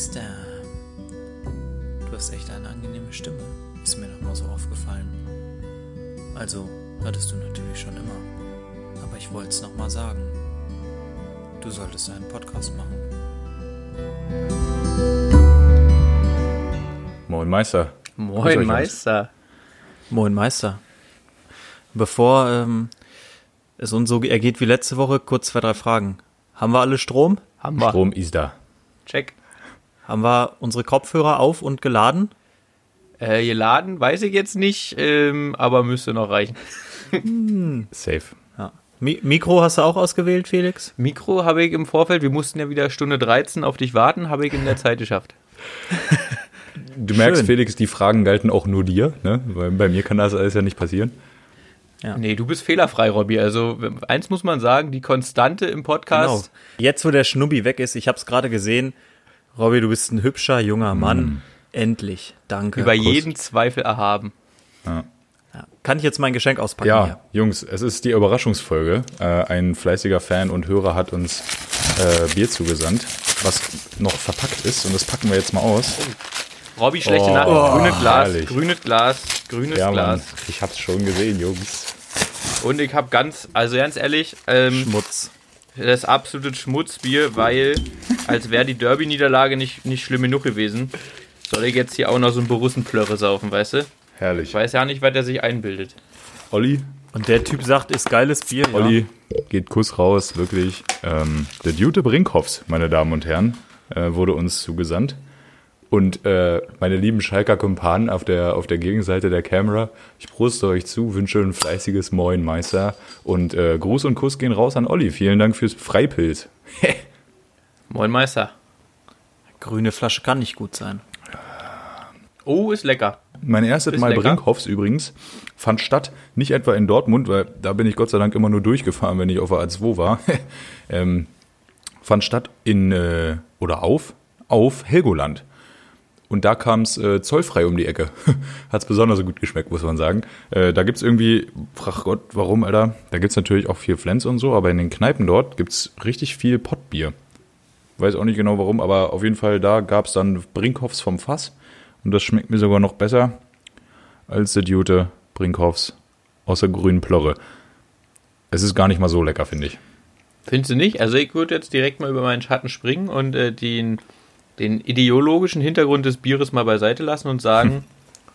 Meister. Du hast echt eine angenehme Stimme. Ist mir noch mal so aufgefallen. Also, hattest du natürlich schon immer. Aber ich wollte es noch mal sagen. Du solltest einen Podcast machen. Moin Meister. Moin. Meister. Moin Meister. Bevor ähm, es uns so ergeht wie letzte Woche, kurz zwei, drei Fragen. Haben wir alle Strom? Haben wir. Strom ist da. Check. Haben wir unsere Kopfhörer auf und geladen? Äh, geladen, weiß ich jetzt nicht, ähm, aber müsste noch reichen. Safe. Ja. Mi Mikro hast du auch ausgewählt, Felix? Mikro habe ich im Vorfeld, wir mussten ja wieder Stunde 13 auf dich warten, habe ich in der Zeit geschafft. Du merkst, Schön. Felix, die Fragen galten auch nur dir, ne? Weil bei mir kann das alles ja nicht passieren. Ja. Nee, du bist fehlerfrei, Robby. Also eins muss man sagen, die Konstante im Podcast. Genau. Jetzt, wo der Schnubbi weg ist, ich habe es gerade gesehen. Robby, du bist ein hübscher junger Mann. Endlich. Danke. Über Kuss. jeden Zweifel erhaben. Ja. Kann ich jetzt mein Geschenk auspacken? Ja, hier? Jungs, es ist die Überraschungsfolge. Äh, ein fleißiger Fan und Hörer hat uns äh, Bier zugesandt, was noch verpackt ist. Und das packen wir jetzt mal aus. Robby, schlechte Oh, Nachricht. Grünes Glas, herrlich. grünes Glas, grünes Ja, Mann, Glas. ich hab's schon gesehen, Jungs. Und ich habe ganz, also ganz ehrlich, ähm, Schmutz. das absolute Schmutzbier, weil als wäre die Derby-Niederlage nicht, nicht schlimm genug gewesen, soll ich jetzt hier auch noch so einen Borussenplörre saufen, weißt du? Herrlich. Ich weiß ja nicht, was der sich einbildet. Olli, Und der Typ sagt, ist geiles Bier. Ja. Olli, geht Kuss raus, wirklich. Ähm, der Jute Brinkhoffs, meine Damen und Herren, äh, wurde uns zugesandt. Und äh, meine lieben Schalker Kumpanen auf der, auf der Gegenseite der Kamera, ich proste euch zu, wünsche ein fleißiges Moin, Meister. Und äh, Gruß und Kuss gehen raus an Olli. Vielen Dank fürs Freipilz. Moin Meister. Grüne Flasche kann nicht gut sein. Oh, ist lecker. Mein erstes Ist Mal lecker. Brinkhoffs übrigens fand statt, nicht etwa in Dortmund, weil da bin ich Gott sei Dank immer nur durchgefahren, wenn ich auf der A2 war. ähm, fand statt in, äh, oder auf, auf Helgoland. Und da kam es äh, zollfrei um die Ecke. Hat's besonders gut geschmeckt, muss man sagen. Äh, da gibt's irgendwie, frag Gott, warum, Alter? Da gibt's natürlich auch viel Flens und so, aber in den Kneipen dort gibt's richtig viel Pottbier. Weiß auch nicht genau warum, aber auf jeden Fall da gab's dann Brinkhoffs vom Fass. Und das schmeckt mir sogar noch besser als der Jute Brinkhoffs aus der grünen Plörre. Es ist gar nicht mal so lecker, finde ich. Findest du nicht? Also ich würde jetzt direkt mal über meinen Schatten springen und äh, den, den ideologischen Hintergrund des Bieres mal beiseite lassen und sagen,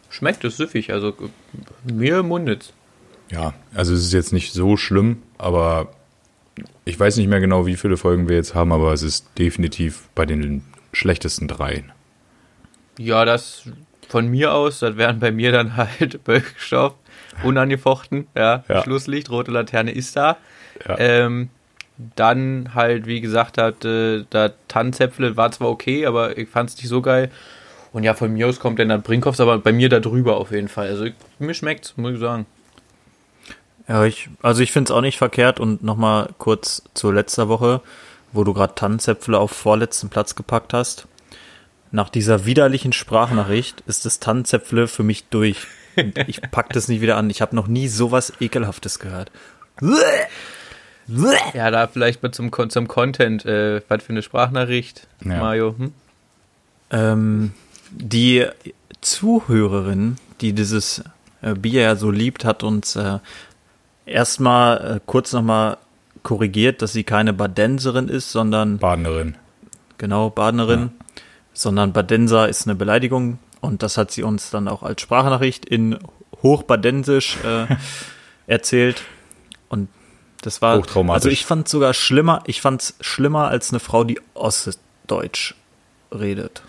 schmeckt es süffig. Also äh, mir mundet's. Ja, also es ist jetzt nicht so schlimm, aber ich weiß nicht mehr genau, wie viele Folgen wir jetzt haben, aber es ist definitiv bei den schlechtesten dreien. Ja, das von mir aus, das wären bei mir dann halt Böckstoff, unangefochten, ja, Ja. Schlusslicht, rote Laterne ist da. Ja. Ähm, dann halt, wie gesagt, hat, äh, da Tannenzäpfle war zwar okay, aber ich fand es nicht so geil. Und ja, von mir aus kommt dann dann Brinkhoffs, aber bei mir da drüber auf jeden Fall. Also ich, mir schmeckt's, muss ich sagen. Ja, ich, also ich finde es auch nicht verkehrt und nochmal kurz zur letzter Woche, wo du gerade Tannenzäpfle auf vorletzten Platz gepackt hast. Nach dieser widerlichen Sprachnachricht ist das Tannenzäpfle für mich durch. Und Ich pack das nicht wieder an. Ich habe noch nie sowas ekelhaftes gehört. Ja, da vielleicht mal zum, zum Content, äh, was für eine Sprachnachricht, Ja. Mario. Hm? Ähm, die Zuhörerin, die dieses äh, Bier ja so liebt, hat uns äh, erstmal äh, kurz nochmal korrigiert, dass sie keine Badenserin ist, sondern Badenerin. genau Badenerin, sondern Badenser ist eine Beleidigung und das hat sie uns dann auch als Sprachnachricht in Hochbadensisch äh, erzählt und das war Hochtraumatisch. also ich fand sogar schlimmer, ich fand's schlimmer als eine Frau, die Ostdeutsch redet.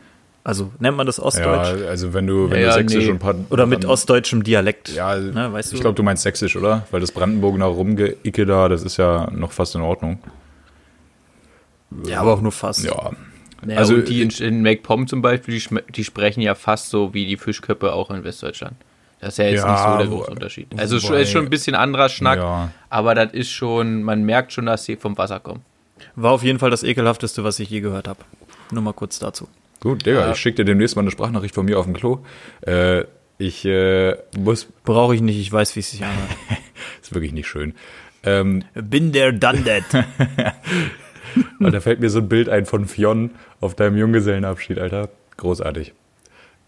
Also nennt man das Ja, Ostdeutsch also wenn du, wenn Ja, du sächsisch nee. und paar, oder mit ostdeutschem Dialekt? Ja, ne, weißt du? ich glaube, du meinst sächsisch, oder? Weil das Brandenburger Rumgeicke da, das ist ja noch fast in Ordnung. ja, aber auch nur fast. Ja. Naja, Also, und die in, in MacPom zum Beispiel, die, die sprechen ja fast so wie die Fischköppe auch in Westdeutschland. Das ist ja jetzt Ja, nicht so der große Unterschied. Also es wobei- ist schon ein bisschen anderer Schnack, Ja. aber das ist schon, man merkt schon, dass sie vom Wasser kommen. War auf jeden Fall das ekelhafteste, was ich je gehört habe. Nur mal kurz dazu. Gut, Digga, Ja. ich schicke dir demnächst mal eine Sprachnachricht von mir auf dem Klo. Äh, ich äh, muss, Brauche ich nicht, ich weiß, wie es sich anhört. ist wirklich nicht schön. Ähm, Bin there, done that. Und da fällt mir so ein Bild ein von Fionn auf deinem Junggesellenabschied, Alter. Großartig.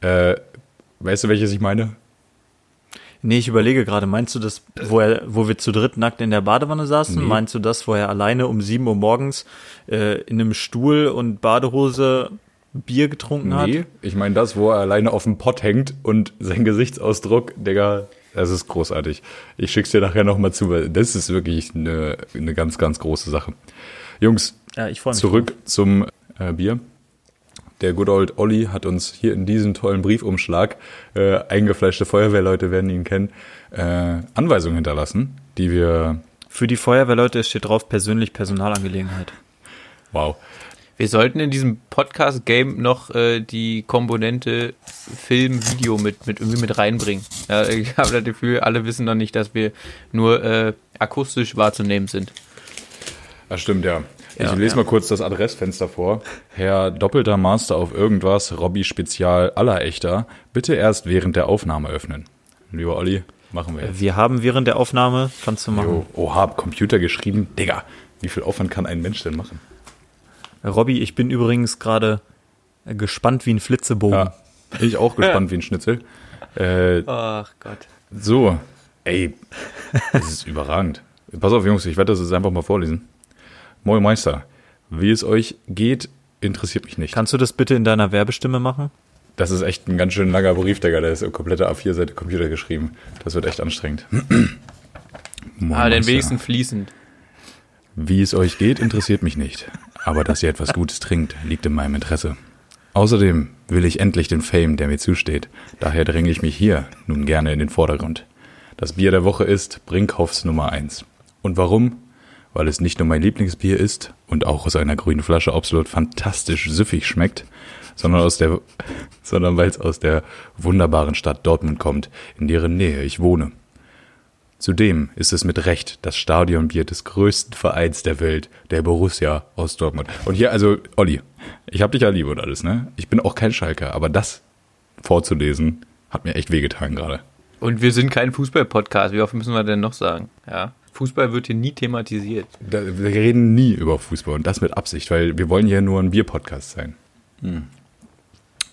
Äh, weißt du, welches ich meine? Nee, ich überlege gerade, meinst du das, wo, er, wo wir zu dritt nackt in der Badewanne saßen? Nee. Meinst du das, wo er alleine um 7 Uhr morgens äh, in einem Stuhl und Badehose Bier getrunken hat? Nee, ich meine das, wo er alleine auf dem Pott hängt und sein Gesichtsausdruck, Digga, das ist großartig. Ich schick's dir nachher nochmal zu, weil das ist wirklich eine, eine ganz, ganz große Sache. Jungs, Ja, ich freue mich. zurück zum äh, Bier. Der good old Olli hat uns hier in diesem tollen Briefumschlag, äh, eingefleischte Feuerwehrleute werden ihn kennen, äh, Anweisungen hinterlassen, die wir, Für die Feuerwehrleute steht drauf persönlich Personalangelegenheit. wow, Wir sollten in diesem Podcast-Game noch äh, die Komponente Film, Video mit, mit irgendwie mit reinbringen. Ja, ich habe das Gefühl, alle wissen noch nicht, dass wir nur äh, akustisch wahrzunehmen sind. Das stimmt, ja. Ich Ja, lese ja. mal kurz das Adressfenster vor. Herr doppelter Master auf irgendwas, Robby Spezial aller Echter, bitte erst während der Aufnahme öffnen. Lieber Olli, machen wir jetzt. Wir haben während der Aufnahme, kannst du machen. Jo, oha, hab Computer geschrieben. Digga, wie viel Aufwand kann ein Mensch denn machen? Robby, ich bin übrigens gerade äh, gespannt wie ein Flitzebogen. Ja, ich auch gespannt wie ein Schnitzel. Äh, Ach Gott. so, ey, das ist überragend. Pass auf, Jungs, ich werde das jetzt einfach mal vorlesen. Moin Meister, wie es euch geht, interessiert mich nicht. Kannst du das bitte in deiner Werbestimme machen? Das ist echt ein ganz schön langer Brief, Digga. Der ist eine komplette A4-Seite Computer geschrieben. Das wird echt anstrengend. Moin, Ah, den wenigsten fließend. Wie es euch geht, interessiert mich nicht. Aber dass ihr etwas Gutes trinkt, liegt in meinem Interesse. Außerdem will ich endlich den Fame, der mir zusteht. Daher dränge ich mich hier nun gerne in den Vordergrund. Das Bier der Woche ist Brinkhoffs Nummer 1. Und warum? Weil es nicht nur mein Lieblingsbier ist und auch aus einer grünen Flasche absolut fantastisch süffig schmeckt, sondern sondern weil es aus der wunderbaren Stadt Dortmund kommt, in deren Nähe ich wohne. Zudem ist es mit Recht das Stadionbier des größten Vereins der Welt, der Borussia aus Dortmund. Und hier, also, Olli, ich hab dich ja lieb und alles, ne? Ich bin auch kein Schalker, aber das vorzulesen, hat mir echt wehgetan gerade. Und wir sind kein Fußball-Podcast. Wie oft müssen wir denn noch sagen? Ja. Fußball wird hier nie thematisiert. Da, wir reden nie über Fußball und das mit Absicht, weil wir wollen ja nur ein Bier-Podcast sein.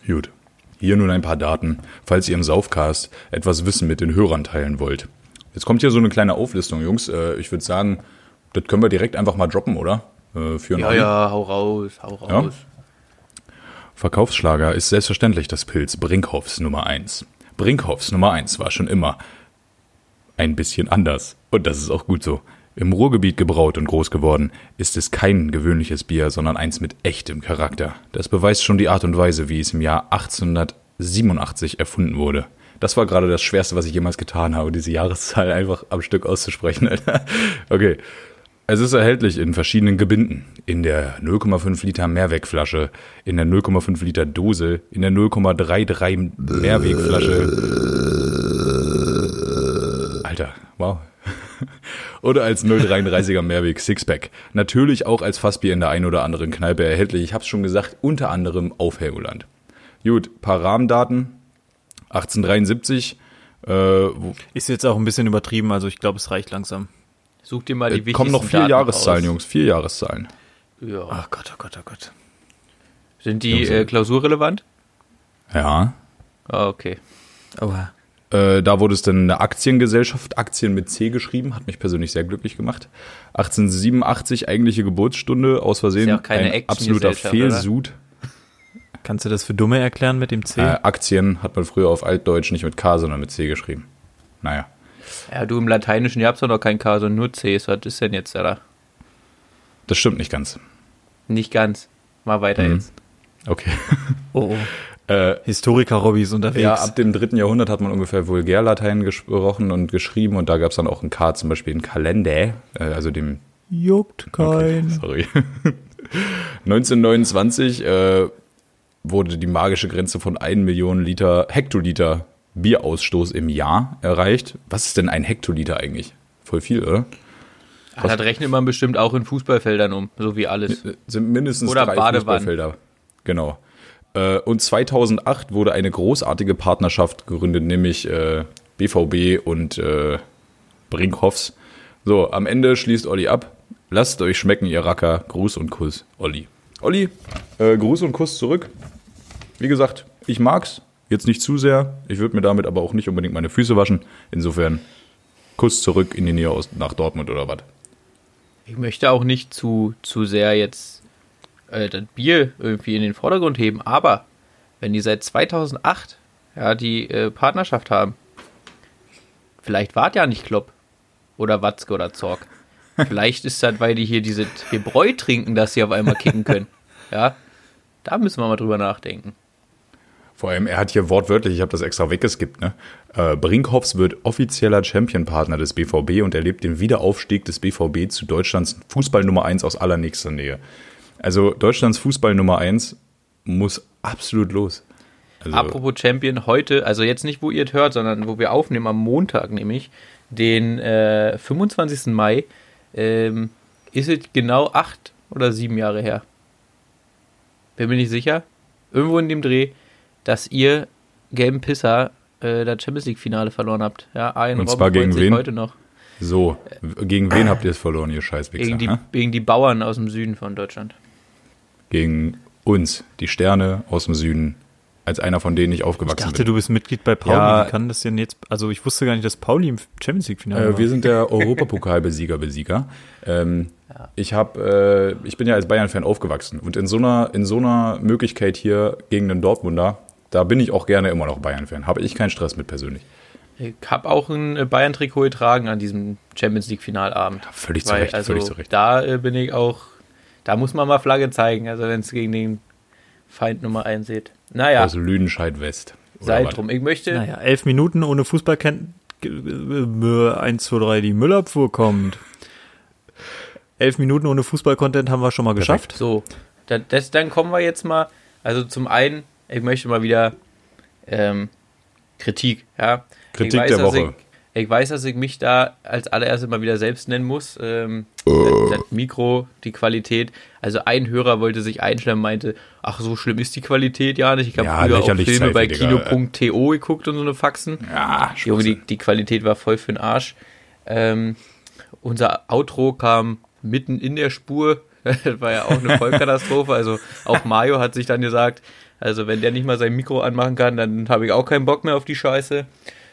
Gut. Hier nun ein paar Daten, falls ihr im Saufcast etwas Wissen mit den Hörern teilen wollt. Jetzt kommt hier so eine kleine Auflistung, Jungs. Äh, Ich würde sagen, das können wir direkt einfach mal droppen, oder? Äh, Für Ja, Olli. ja, hau raus, hau raus. Verkaufsschlager ist selbstverständlich das Pilz Brinkhoffs Nummer 1. Brinkhoffs Nummer 1 war schon immer ein bisschen anders. Und das ist auch gut so. Im Ruhrgebiet gebraut und groß geworden, ist es kein gewöhnliches Bier, sondern eins mit echtem Charakter. Das beweist schon die Art und Weise, wie es im Jahr 1887 erfunden wurde. Das war gerade das Schwerste, was ich jemals getan habe, diese Jahreszahl einfach am Stück auszusprechen. Alter. okay. Es ist erhältlich in verschiedenen Gebinden. In der 0,5 Liter Mehrwegflasche, in der 0,5 Liter Dose, in der 0,33 Mehrwegflasche. Alter, wow. Oder als 0,33er Mehrweg Sixpack. Natürlich auch als Fassbier in der einen oder anderen Kneipe erhältlich. Ich hab's schon gesagt, unter anderem auf Helgoland. Gut, paar Rahmendaten. 1873, äh, wo, Ist jetzt auch ein bisschen übertrieben, also ich glaube, es reicht langsam. Such dir mal die äh, wichtigsten kommen noch vier Daten Jahreszahlen, raus. Jungs. Vier Jahreszahlen. Ja. Ach Gott, oh Gott, oh Gott. Sind die Jungs, äh, klausurrelevant? Ja. Ah, okay. Aber Äh, da wurde es dann eine Aktiengesellschaft, Aktien mit C geschrieben, hat mich persönlich sehr glücklich gemacht. 1887 eigentliche Geburtsstunde, aus Versehen Ist ja auch keine ein absoluter Fehlsud. Kannst du das für Dumme erklären mit dem C? Äh, Aktien hat man früher auf Altdeutsch nicht mit K, sondern mit C geschrieben. Naja. Ja, du im Lateinischen, ihr habt doch noch kein K, sondern nur Cs. Was ist denn jetzt da? Das stimmt nicht ganz. Nicht ganz. Mal weiter Mhm. jetzt. Okay. Oh, oh. Äh, Historiker-Robbys unterwegs. ja, ab dem dritten Jahrhundert hat man ungefähr Vulgärlatein gesprochen und geschrieben und da gab es dann auch ein K, zum Beispiel in Kalender, äh, also dem Juckt Okay, kein. sorry. 1929 äh, wurde die magische Grenze von 1 Million Liter, Hektoliter Bierausstoß im Jahr erreicht. Was ist denn ein Hektoliter eigentlich? Voll viel, oder? Ah, das rechnet man bestimmt auch in Fußballfeldern um, so wie alles. Äh, Sind mindestens Oder drei Badewannen. Fußballfelder. Genau. Äh, Und 2008 wurde eine großartige Partnerschaft gegründet, nämlich BVB und äh, Brinkhoffs. So, am Ende schließt Olli ab. Lasst euch schmecken, ihr Racker. Gruß und Kuss, Olli. Olli, äh, Gruß und Kuss zurück. Wie gesagt, ich mag's. Jetzt nicht zu sehr. Ich würde mir damit aber auch nicht unbedingt meine Füße waschen. Insofern Kuss zurück in die Nähe aus, nach Dortmund oder was. Ich möchte auch nicht zu, zu sehr jetzt äh, das Bier irgendwie in den Vordergrund heben, aber wenn die seit 2008 ja, die äh, Partnerschaft haben, vielleicht wart ja nicht Klopp oder Watzke oder Zorg. Vielleicht ist das, weil die hier diese Hebräu trinken, dass sie auf einmal kicken können. Ja, da müssen wir mal drüber nachdenken. Vor allem, er hat hier wortwörtlich, ich habe das extra weggeskippt, ne? Äh, Brinkhoffs wird offizieller Championpartner des BVB und erlebt den Wiederaufstieg des BVB zu Deutschlands Fußball Nummer 1 aus allernächster Nähe. Also Deutschlands Fußball Nummer 1 muss absolut los. Also, Apropos Champion, heute, also jetzt nicht, wo ihr es hört, sondern wo wir aufnehmen, am Montag nämlich, den äh, 25. Mai, ähm, ist es genau acht oder sieben Jahre her. Bin mir nicht sicher. Irgendwo in dem Dreh, dass ihr gelben Pisser äh, das Champions League Finale verloren habt. Ja, ein Und zwar gegen wen? heute noch. so, gegen wen habt ihr es verloren, ihr Scheißwichser? Gegen die, ne? gegen die Bauern aus dem Süden von Deutschland. Gegen uns, die Sterne aus dem Süden, als einer von denen ich Ich aufgewachsen dachte, bin. du bist Mitglied bei Pauli. Ja. Wie kann das denn jetzt? Also ich wusste gar nicht, dass Pauli im Champions League Finale Äh, war. wir sind der Europapokalbesieger, Besieger. Ähm, Ich habe, äh, ich bin ja als Bayern-Fan aufgewachsen und in so einer, in so einer Möglichkeit hier gegen den Dortmunder, da bin ich auch gerne immer noch Bayern-Fan. Habe ich keinen Stress mit persönlich. Ich habe auch ein äh, Bayern-Trikot getragen an diesem Champions League-Finalabend. völlig zu Recht, also, völlig zu Recht. Da äh, bin ich auch, da muss man mal Flagge zeigen, also wenn es gegen den Feind Nummer 1 seht. Naja, Aus Lüdenscheid West. Sei drum. Ich möchte, Naja, elf Minuten ohne Fußballkenntnis. 1, 2, 3, die Müllabfuhr kommt. Elf Minuten ohne Fußball-Content haben wir schon mal geschafft. so, da, das, dann kommen wir jetzt mal, also zum einen, ich möchte mal wieder ähm, Kritik, ja. Kritik ich der Woche. Ich, ich weiß, dass ich mich da als allererstes mal wieder selbst nennen muss. Ähm, Äh. das, das Mikro, die Qualität. Also ein Hörer wollte sich einstellen und meinte, ach, so schlimm ist die Qualität ja nicht. Ich habe Ja, früher auch Filme bei Sci-Fi, Digga. kino.to geguckt und so eine Faxen. Ja, Junge, die, die Qualität war voll für den Arsch. Ähm, unser Outro kam mitten in der Spur. Das war ja auch eine Vollkatastrophe. Also auch Mario hat sich dann gesagt, also wenn der nicht mal sein Mikro anmachen kann, dann habe ich auch keinen Bock mehr auf die Scheiße.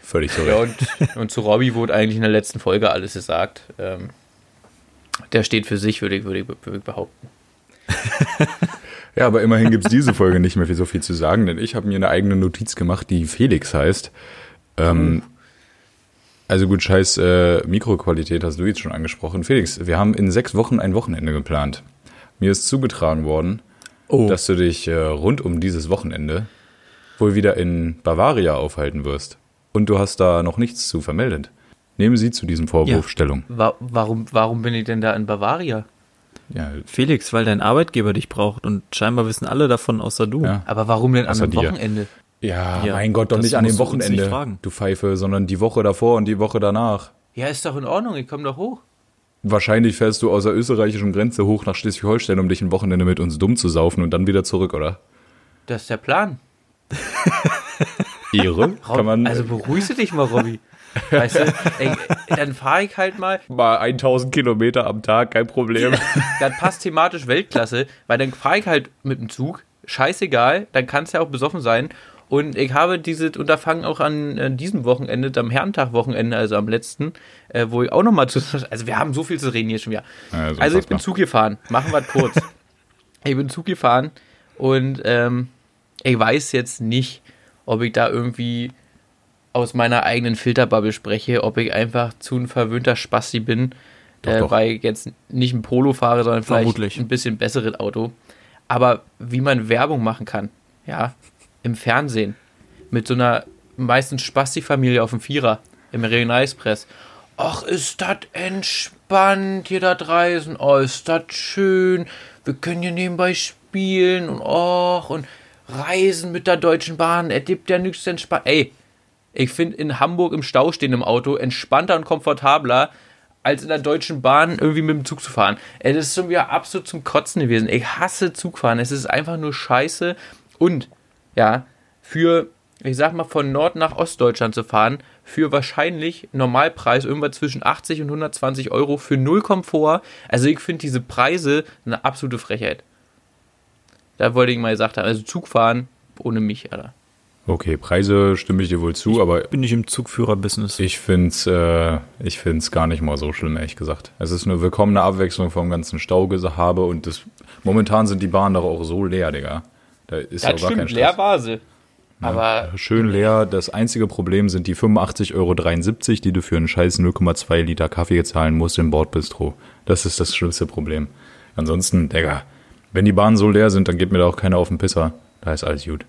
Völlig zu Ja, und, und zu Robby wurde eigentlich in der letzten Folge alles gesagt. Ähm, der steht für sich, würde ich, würde ich, behaupten. Ja, aber immerhin gibt's diese Folge nicht mehr für so viel zu sagen, denn ich habe mir eine eigene Notiz gemacht, die Felix heißt. Ähm, also gut, scheiß äh, Mikroqualität hast du jetzt schon angesprochen. Felix, wir haben in sechs Wochen ein Wochenende geplant. Mir ist zugetragen worden, Oh, dass du dich äh, rund um dieses Wochenende wohl wieder in Bavaria aufhalten wirst. Und du hast da noch nichts zu vermeldet. Nehmen Sie zu diesem Vorwurf Ja. Stellung. Wa warum, warum bin ich denn da in Bavaria? Ja, Felix, weil dein Arbeitgeber dich braucht und scheinbar wissen alle davon, außer du. ja. Aber warum denn an Außer einem dir. Wochenende? ja, Ja, mein Gott, doch nicht an dem Wochenende, fragen. du Pfeife, sondern die Woche davor und die Woche danach. Ja, ist doch in Ordnung, ich komme doch hoch. Wahrscheinlich fährst du aus der österreichischen Grenze hoch nach Schleswig-Holstein, um dich ein Wochenende mit uns dumm zu saufen und dann wieder zurück, oder? Das ist der Plan. Ehre? Kann man also beruhigst dich mal, Robby. Weißt du, ey, dann fahre ich halt mal. mal 1000 Kilometer am Tag, kein Problem. Das passt thematisch Weltklasse, weil dann fahre ich halt mit dem Zug. Scheißegal, dann kann es ja auch besoffen sein. Und ich habe dieses Unterfangen auch an äh, diesem Wochenende, am Herrentag-Wochenende, also am letzten, äh, wo ich auch nochmal zu. Also, wir haben so viel zu reden hier schon wieder. Ja, also, ich bin. Zug gefahren. Machen wir kurz. ich bin Zug gefahren und ähm, ich weiß jetzt nicht, ob ich da irgendwie aus meiner eigenen Filterbubble spreche, ob ich einfach zu ein verwöhnter Spasti bin, Doch, äh, doch. weil ich jetzt nicht ein Polo fahre, sondern vielleicht Vermutlich. ein bisschen besseres Auto. Aber wie man Werbung machen kann, ja, im Fernsehen, mit so einer meistens Spasti-Familie auf dem Vierer, im Regionalexpress. Ach, ist das entspannt hier da reisen. Oh, ist das schön. Wir können hier nebenbei spielen und och und reisen mit der Deutschen Bahn. Er gibt ja nichts entspannt. Ey, ich finde in Hamburg im Stau stehen im Auto entspannter und komfortabler, als in der Deutschen Bahn irgendwie mit dem Zug zu fahren. Das ist schon wieder absolut zum Kotzen gewesen. Ich hasse Zugfahren. Es ist einfach nur scheiße. Und, ja, für ich sag mal, von Nord nach Ostdeutschland zu fahren, für wahrscheinlich Normalpreis irgendwas zwischen 80 und 120 Euro für null Komfort. Also ich finde diese Preise eine absolute Frechheit. Da wollte ich mal gesagt haben, also Zugfahren ohne mich, Alter. Okay, Preise stimme ich dir wohl zu, aber Bin ich im Zugführerbusiness. ich finde es äh, ich find's gar nicht mal so schlimm, ehrlich gesagt. Es ist eine willkommene Abwechslung vom ganzen Staugehabe und das, momentan sind die Bahnen doch auch so leer, Digga. Da ist ja Das gar kein stimmt, Stress. leer war sie. Aber Schön leer. Das einzige Problem sind die 85,73 Euro, die du für einen scheiß 0,2 Liter Kaffee zahlen musst im Bordbistro. Das ist das schlimmste Problem. Ansonsten, Digga, wenn die Bahnen so leer sind, dann geht mir da auch keiner auf den Pisser. Da ist alles gut.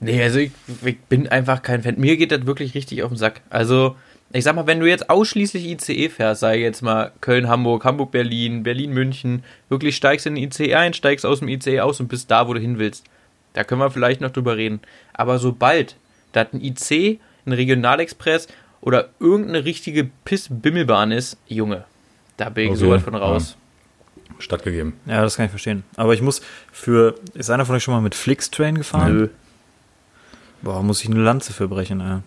Nee, also ich, ich bin einfach kein Fan. Mir geht das wirklich richtig auf den Sack. Also, ich sag mal, wenn du jetzt ausschließlich ICE fährst, sei jetzt mal Köln, Hamburg, Hamburg, Berlin, Berlin, München, wirklich steigst in den ICE ein, steigst aus dem ICE aus und bist da, wo du hin willst. Da können wir vielleicht noch drüber reden. Aber sobald da ein IC, ein Regionalexpress oder irgendeine richtige Piss-Bimmelbahn ist, Junge, da bin ich Okay, sowas von raus. Stattgegeben. Ja, das kann ich verstehen. Aber ich muss für. Ist einer von euch schon mal mit Flixtrain gefahren? Nö. Boah, muss ich eine Lanze für brechen, ey.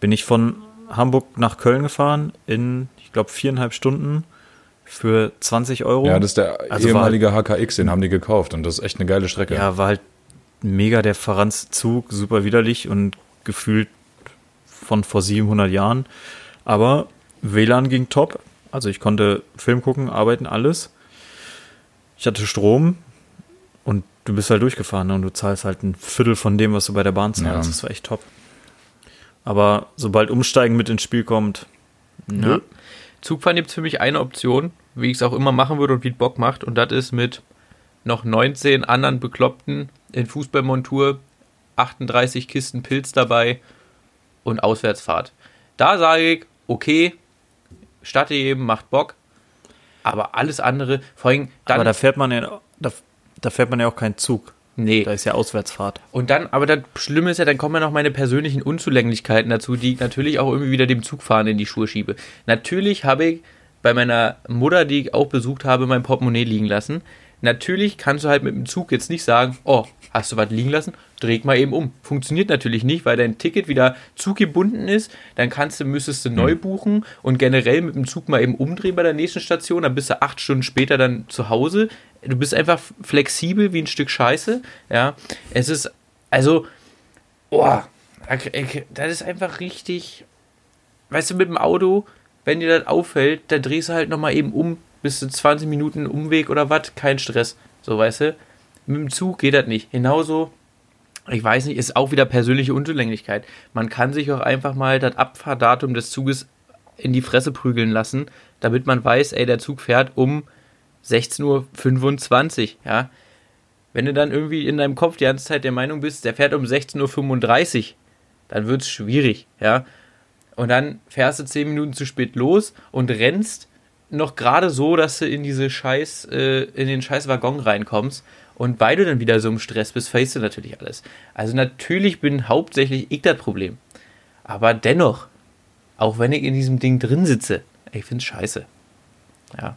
Bin ich von Hamburg nach Köln gefahren in, ich glaube, viereinhalb Stunden für 20 Euro. Ja, das ist der Also war ehemalige HKX, den haben die gekauft und das ist echt eine geile Strecke. Ja, war halt mega der verranzte Zug, super widerlich und gefühlt von vor 700 Jahren. Aber WLAN ging top. Also ich konnte Film gucken, arbeiten, alles. Ich hatte Strom und du bist halt durchgefahren ne? und du zahlst halt ein Viertel von dem, was du bei der Bahn zahlst. Ja. Das war echt top. Aber sobald Umsteigen mit ins Spiel kommt, nö. Ja. Zugfahren gibt es für mich eine Option, wie ich es auch immer machen würde und wie es Bock macht. Und das ist mit noch 19 anderen Bekloppten in Fußballmontur, 38 Kisten Pilz dabei und Auswärtsfahrt. Da sage ich, okay, statte jedem, macht Bock. Aber alles andere, vor allem dann. Aber da fährt man ja, da, da fährt man ja auch keinen Zug. nee. Da ist ja Auswärtsfahrt. Und dann, aber das Schlimme ist ja, dann kommen ja noch meine persönlichen Unzulänglichkeiten dazu, die ich natürlich auch irgendwie wieder dem Zugfahren in die Schuhe schiebe. Natürlich habe ich bei meiner Mutter, die ich auch besucht habe, mein Portemonnaie liegen lassen. Natürlich kannst du halt mit dem Zug jetzt nicht sagen, oh, hast du was liegen lassen? Dreh mal eben um. Funktioniert natürlich nicht, weil dein Ticket wieder zuggebunden ist. Dann kannst du, müsstest du neu buchen und generell mit dem Zug mal eben umdrehen bei der nächsten Station. Dann bist du acht Stunden später dann zu Hause. Du bist einfach flexibel wie ein Stück Scheiße. Ja, es ist, also, oh, das ist einfach richtig. Weißt du, mit dem Auto, wenn dir das auffällt, dann drehst du halt nochmal eben um, bist du 20 Minuten Umweg oder was, kein Stress. So, weißt du? Mit dem Zug geht das nicht. Genauso, ich weiß nicht, ist auch wieder persönliche Unzulänglichkeit. Man kann sich auch einfach mal das Abfahrdatum des Zuges in die Fresse prügeln lassen, damit man weiß, ey, der Zug fährt um 16.25 Uhr, ja. Wenn du dann irgendwie in deinem Kopf die ganze Zeit der Meinung bist, der fährt um 16.35 Uhr, dann wird es schwierig, ja. Und dann fährst du 10 Minuten zu spät los und rennst noch gerade so, dass du in diese scheiß, äh, in den scheiß Waggon reinkommst. Und weil du dann wieder so im Stress bist, vergisst du natürlich alles. Also natürlich bin hauptsächlich ich das Problem. Aber dennoch, auch wenn ich in diesem Ding drin sitze, ich find's scheiße. Ja.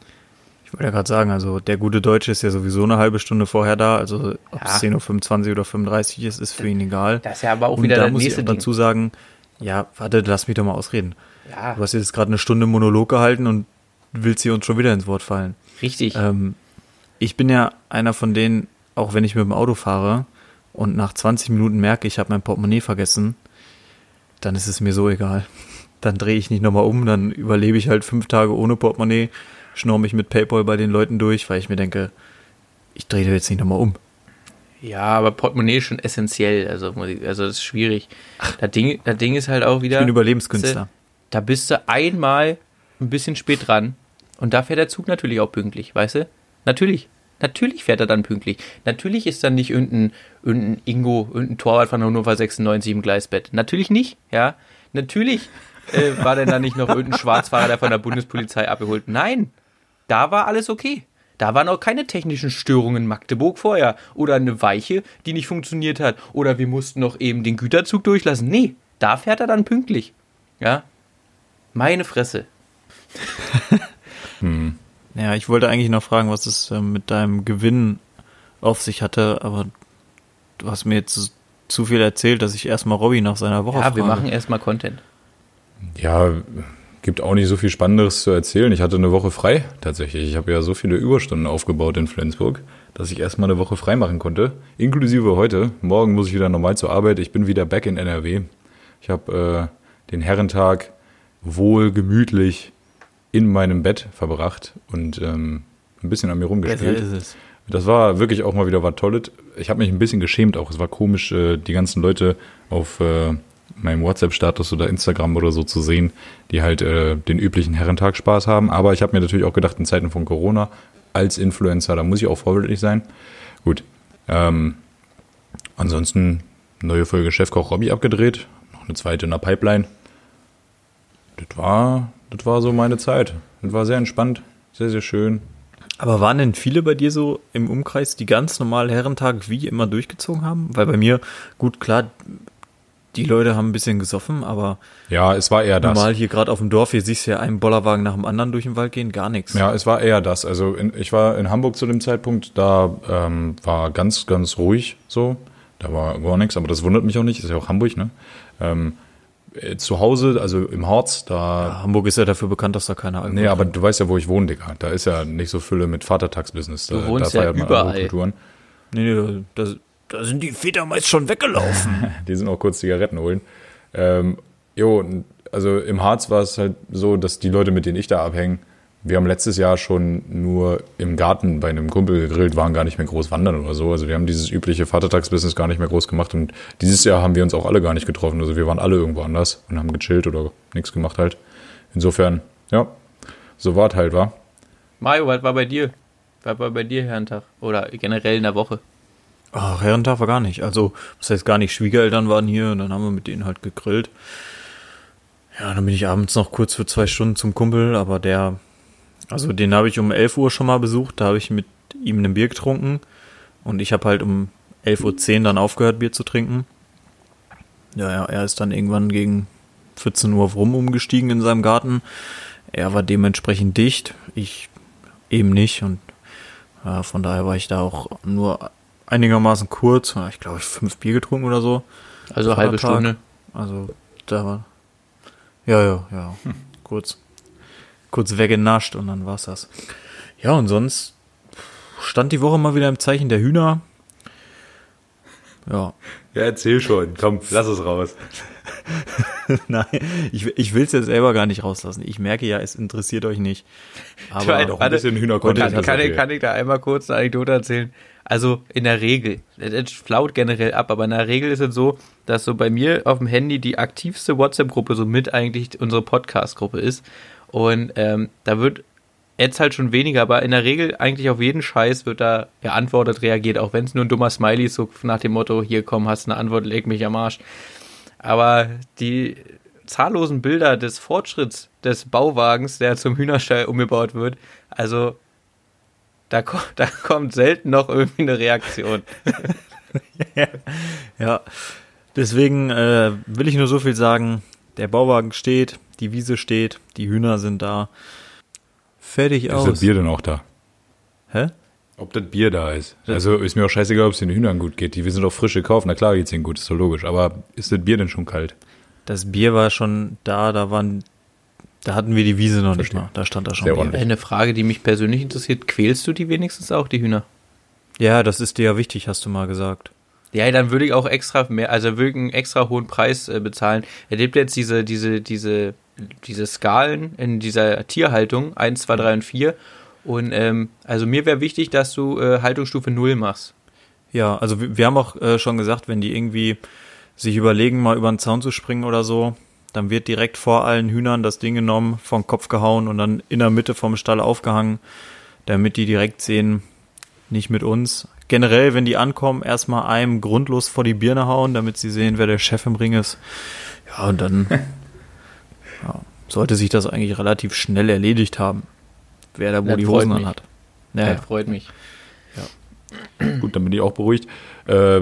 Ich wollte ja gerade sagen, also der gute Deutsche ist ja sowieso eine halbe Stunde vorher da, also ob es Ja. 10.25 Uhr oder 35 ist, ist für ihn egal. Das ist ja aber auch Und wieder da das muss ich nächste Ding. dazu sagen, ja, warte, lass mich doch mal ausreden. Ja, Du hast jetzt gerade eine Stunde Monolog gehalten und willst hier uns schon wieder ins Wort fallen. richtig. Ähm, ich bin ja einer von denen, auch wenn ich mit dem Auto fahre und nach 20 Minuten merke, ich habe mein Portemonnaie vergessen, dann ist es mir so egal. Dann drehe ich nicht nochmal um, dann überlebe ich halt fünf Tage ohne Portemonnaie, schnorr mich mit Paypal bei den Leuten durch, weil ich mir denke, ich drehe jetzt nicht nochmal um. Ja, aber Portemonnaie ist schon essentiell. Also, also das ist schwierig. Das Ding, das Ding ist halt auch wieder. Ich bin Überlebenskünstler. Da bist du einmal ein bisschen spät dran. Und da fährt der Zug natürlich auch pünktlich, weißt du? Natürlich. Natürlich fährt er dann pünktlich. Natürlich ist dann nicht irgendein, irgendein Ingo, irgendein Torwart von Hannover 96 im Gleisbett. Natürlich nicht, ja. Natürlich äh, war denn da nicht noch irgendein Schwarzfahrer, der von der Bundespolizei abgeholt. Nein, da war alles okay. Da waren auch keine technischen Störungen in Magdeburg vorher. Oder eine Weiche, die nicht funktioniert hat. Oder wir mussten noch eben den Güterzug durchlassen. Nee, da fährt er dann pünktlich. Ja. Meine Fresse. Ja, ich wollte eigentlich noch fragen, was es ähm, mit deinem Gewinn auf sich hatte, aber du hast mir jetzt zu viel erzählt, dass ich erstmal Robby nach seiner Woche Ja, frage. wir machen erstmal Content. Ja, gibt auch nicht so viel Spannenderes zu erzählen. Ich hatte eine Woche frei tatsächlich. Ich habe ja so viele Überstunden aufgebaut in Flensburg, dass ich erstmal eine Woche frei machen konnte. Inklusive heute. Morgen muss ich wieder normal zur Arbeit. Ich bin wieder back in NRW. Ich habe äh, den Herrentag wohl gemütlich in meinem Bett verbracht und ähm, ein bisschen an mir Besser rumgespielt. ist es. Das war wirklich auch mal wieder was Tolles. Ich habe mich ein bisschen geschämt auch. Es war komisch, äh, die ganzen Leute auf äh, meinem WhatsApp-Status oder Instagram oder so zu sehen, die halt äh, den üblichen Herrentag Spaß haben. Aber ich habe mir natürlich auch gedacht, in Zeiten von Corona als Influencer, da muss ich auch vorbildlich sein. Gut. Ähm, ansonsten neue Folge Chefkoch Robby abgedreht. Noch eine zweite in der Pipeline. Das war, das war so meine Zeit. Das war sehr entspannt, sehr, sehr schön. Aber waren denn viele bei dir so im Umkreis, die ganz normal Herrentag wie immer durchgezogen haben? Weil bei mir, gut, klar, die Leute haben ein bisschen gesoffen, aber Ja, es war eher das. normal hier gerade auf dem Dorf, hier siehst du ja einen Bollerwagen nach dem anderen durch den Wald gehen, gar nichts. Ja, es war eher das. Also in, ich war in Hamburg zu dem Zeitpunkt, da ähm, war ganz, ganz ruhig so. Da war gar nichts, aber das wundert mich auch nicht, ist ja auch Hamburg, ne? Ähm, äh, zu Hause, also im Harz, da. Hamburg ist ja dafür bekannt, dass da keiner Alkohol Nee, aber du weißt ja, wo ich wohne, Digga. Da ist ja nicht so Fülle mit Vatertagsbusiness. Da, Du wohnst da ja feiert man überall. Nee, nee, da, da sind die Väter meist schon weggelaufen. Die sind auch kurz Zigaretten holen. Ähm, jo, also im Harz war es halt so, dass die Leute, mit denen ich da abhänge, wir haben letztes Jahr schon nur im Garten bei einem Kumpel gegrillt, waren gar nicht mehr groß wandern oder so. Also wir haben dieses übliche Vatertagsbusiness gar nicht mehr groß gemacht und dieses Jahr haben wir uns auch alle gar nicht getroffen. Also wir waren alle irgendwo anders und haben gechillt oder nichts gemacht halt. Insofern, ja, so war es halt, war. Mario, was war bei dir? Was war bei dir Herrentag? Oder generell in der Woche? Ach, Herrentag war gar nicht. Also, das heißt gar nicht, Schwiegereltern waren hier und dann haben wir mit denen halt gegrillt. Ja, dann bin ich abends noch kurz für zwei Stunden zum Kumpel, aber der, also den habe ich um 11 Uhr schon mal besucht, da habe ich mit ihm ein Bier getrunken und ich habe halt um 11.10 Uhr dann aufgehört, Bier zu trinken. Ja, ja, er ist dann irgendwann gegen 14 Uhr rum umgestiegen in seinem Garten. Er war dementsprechend dicht, ich eben nicht und ja, von daher war ich da auch nur einigermaßen kurz. Ich glaube, ich fünf Bier getrunken oder so. Also halbe. Stunde. Also da war. Ja, ja, ja. Kurz. Kurz weggenascht und dann war's das. Ja, und sonst stand die Woche mal wieder im Zeichen der Hühner. Ja. Ja, erzähl schon. Komm, lass es raus. Nein, ich, ich will es jetzt selber gar nicht rauslassen. Ich merke ja, es interessiert euch nicht. Aber Warte, Doch ein bisschen Kann, Hühnercontent. kann, ich, kann ich da einmal kurz eine Anekdote erzählen? Also in der Regel, das flaut generell ab, aber in der Regel ist es so, dass so bei mir auf dem Handy die aktivste WhatsApp-Gruppe so mit eigentlich unsere Podcast-Gruppe ist. Und ähm, da wird jetzt halt schon weniger, aber in der Regel eigentlich auf jeden Scheiß wird da geantwortet, reagiert, auch wenn es nur ein dummer Smiley ist, so nach dem Motto, hier komm, hast eine Antwort, leg mich am Arsch. Aber die zahllosen Bilder des Fortschritts des Bauwagens, der zum Hühnerstall umgebaut wird, also da, ko da kommt selten noch irgendwie eine Reaktion. ja, deswegen äh, will ich nur so viel sagen. Der Bauwagen steht, die Wiese steht, die Hühner sind da. Fertig Ist aus. das Bier denn auch da? Hä? Ob das Bier da ist. Also ist mir auch scheißegal, ob es den Hühnern gut geht. Die wir sind doch frisch gekauft. Na klar geht's ihnen gut, ist doch logisch. Aber ist das Bier denn schon kalt? Das Bier war schon da, da waren, da hatten wir die Wiese noch Verstehe. nicht mal. Da stand da schon Sehr Bier. ordentlich. Eine Frage, die mich persönlich interessiert, quälst du die wenigstens auch, die Hühner? Ja, das ist dir ja wichtig, hast du mal gesagt. Ja, dann würde ich auch extra mehr, also würde ich einen extra hohen Preis äh, bezahlen. Er gibt jetzt diese, diese, diese, diese Skalen in dieser Tierhaltung, 1, 2, 3 und 4. Und ähm, also mir wäre wichtig, dass du äh, Haltungsstufe 0 machst. Ja, also wir, wir haben auch äh, schon gesagt, wenn die irgendwie sich überlegen, mal über den Zaun zu springen oder so, dann wird direkt vor allen Hühnern das Ding genommen, vom Kopf gehauen und dann in der Mitte vom Stall aufgehangen, damit die direkt sehen, nicht mit uns. Generell, wenn die ankommen, erstmal einem grundlos vor die Birne hauen, damit sie sehen, wer der Chef im Ring ist. Ja, und dann ja, sollte sich das eigentlich relativ schnell erledigt haben, wer da wo Das die freut Hosen mich. anhat. Ja. Ja, Das freut mich. Gut, dann bin ich auch beruhigt. Äh,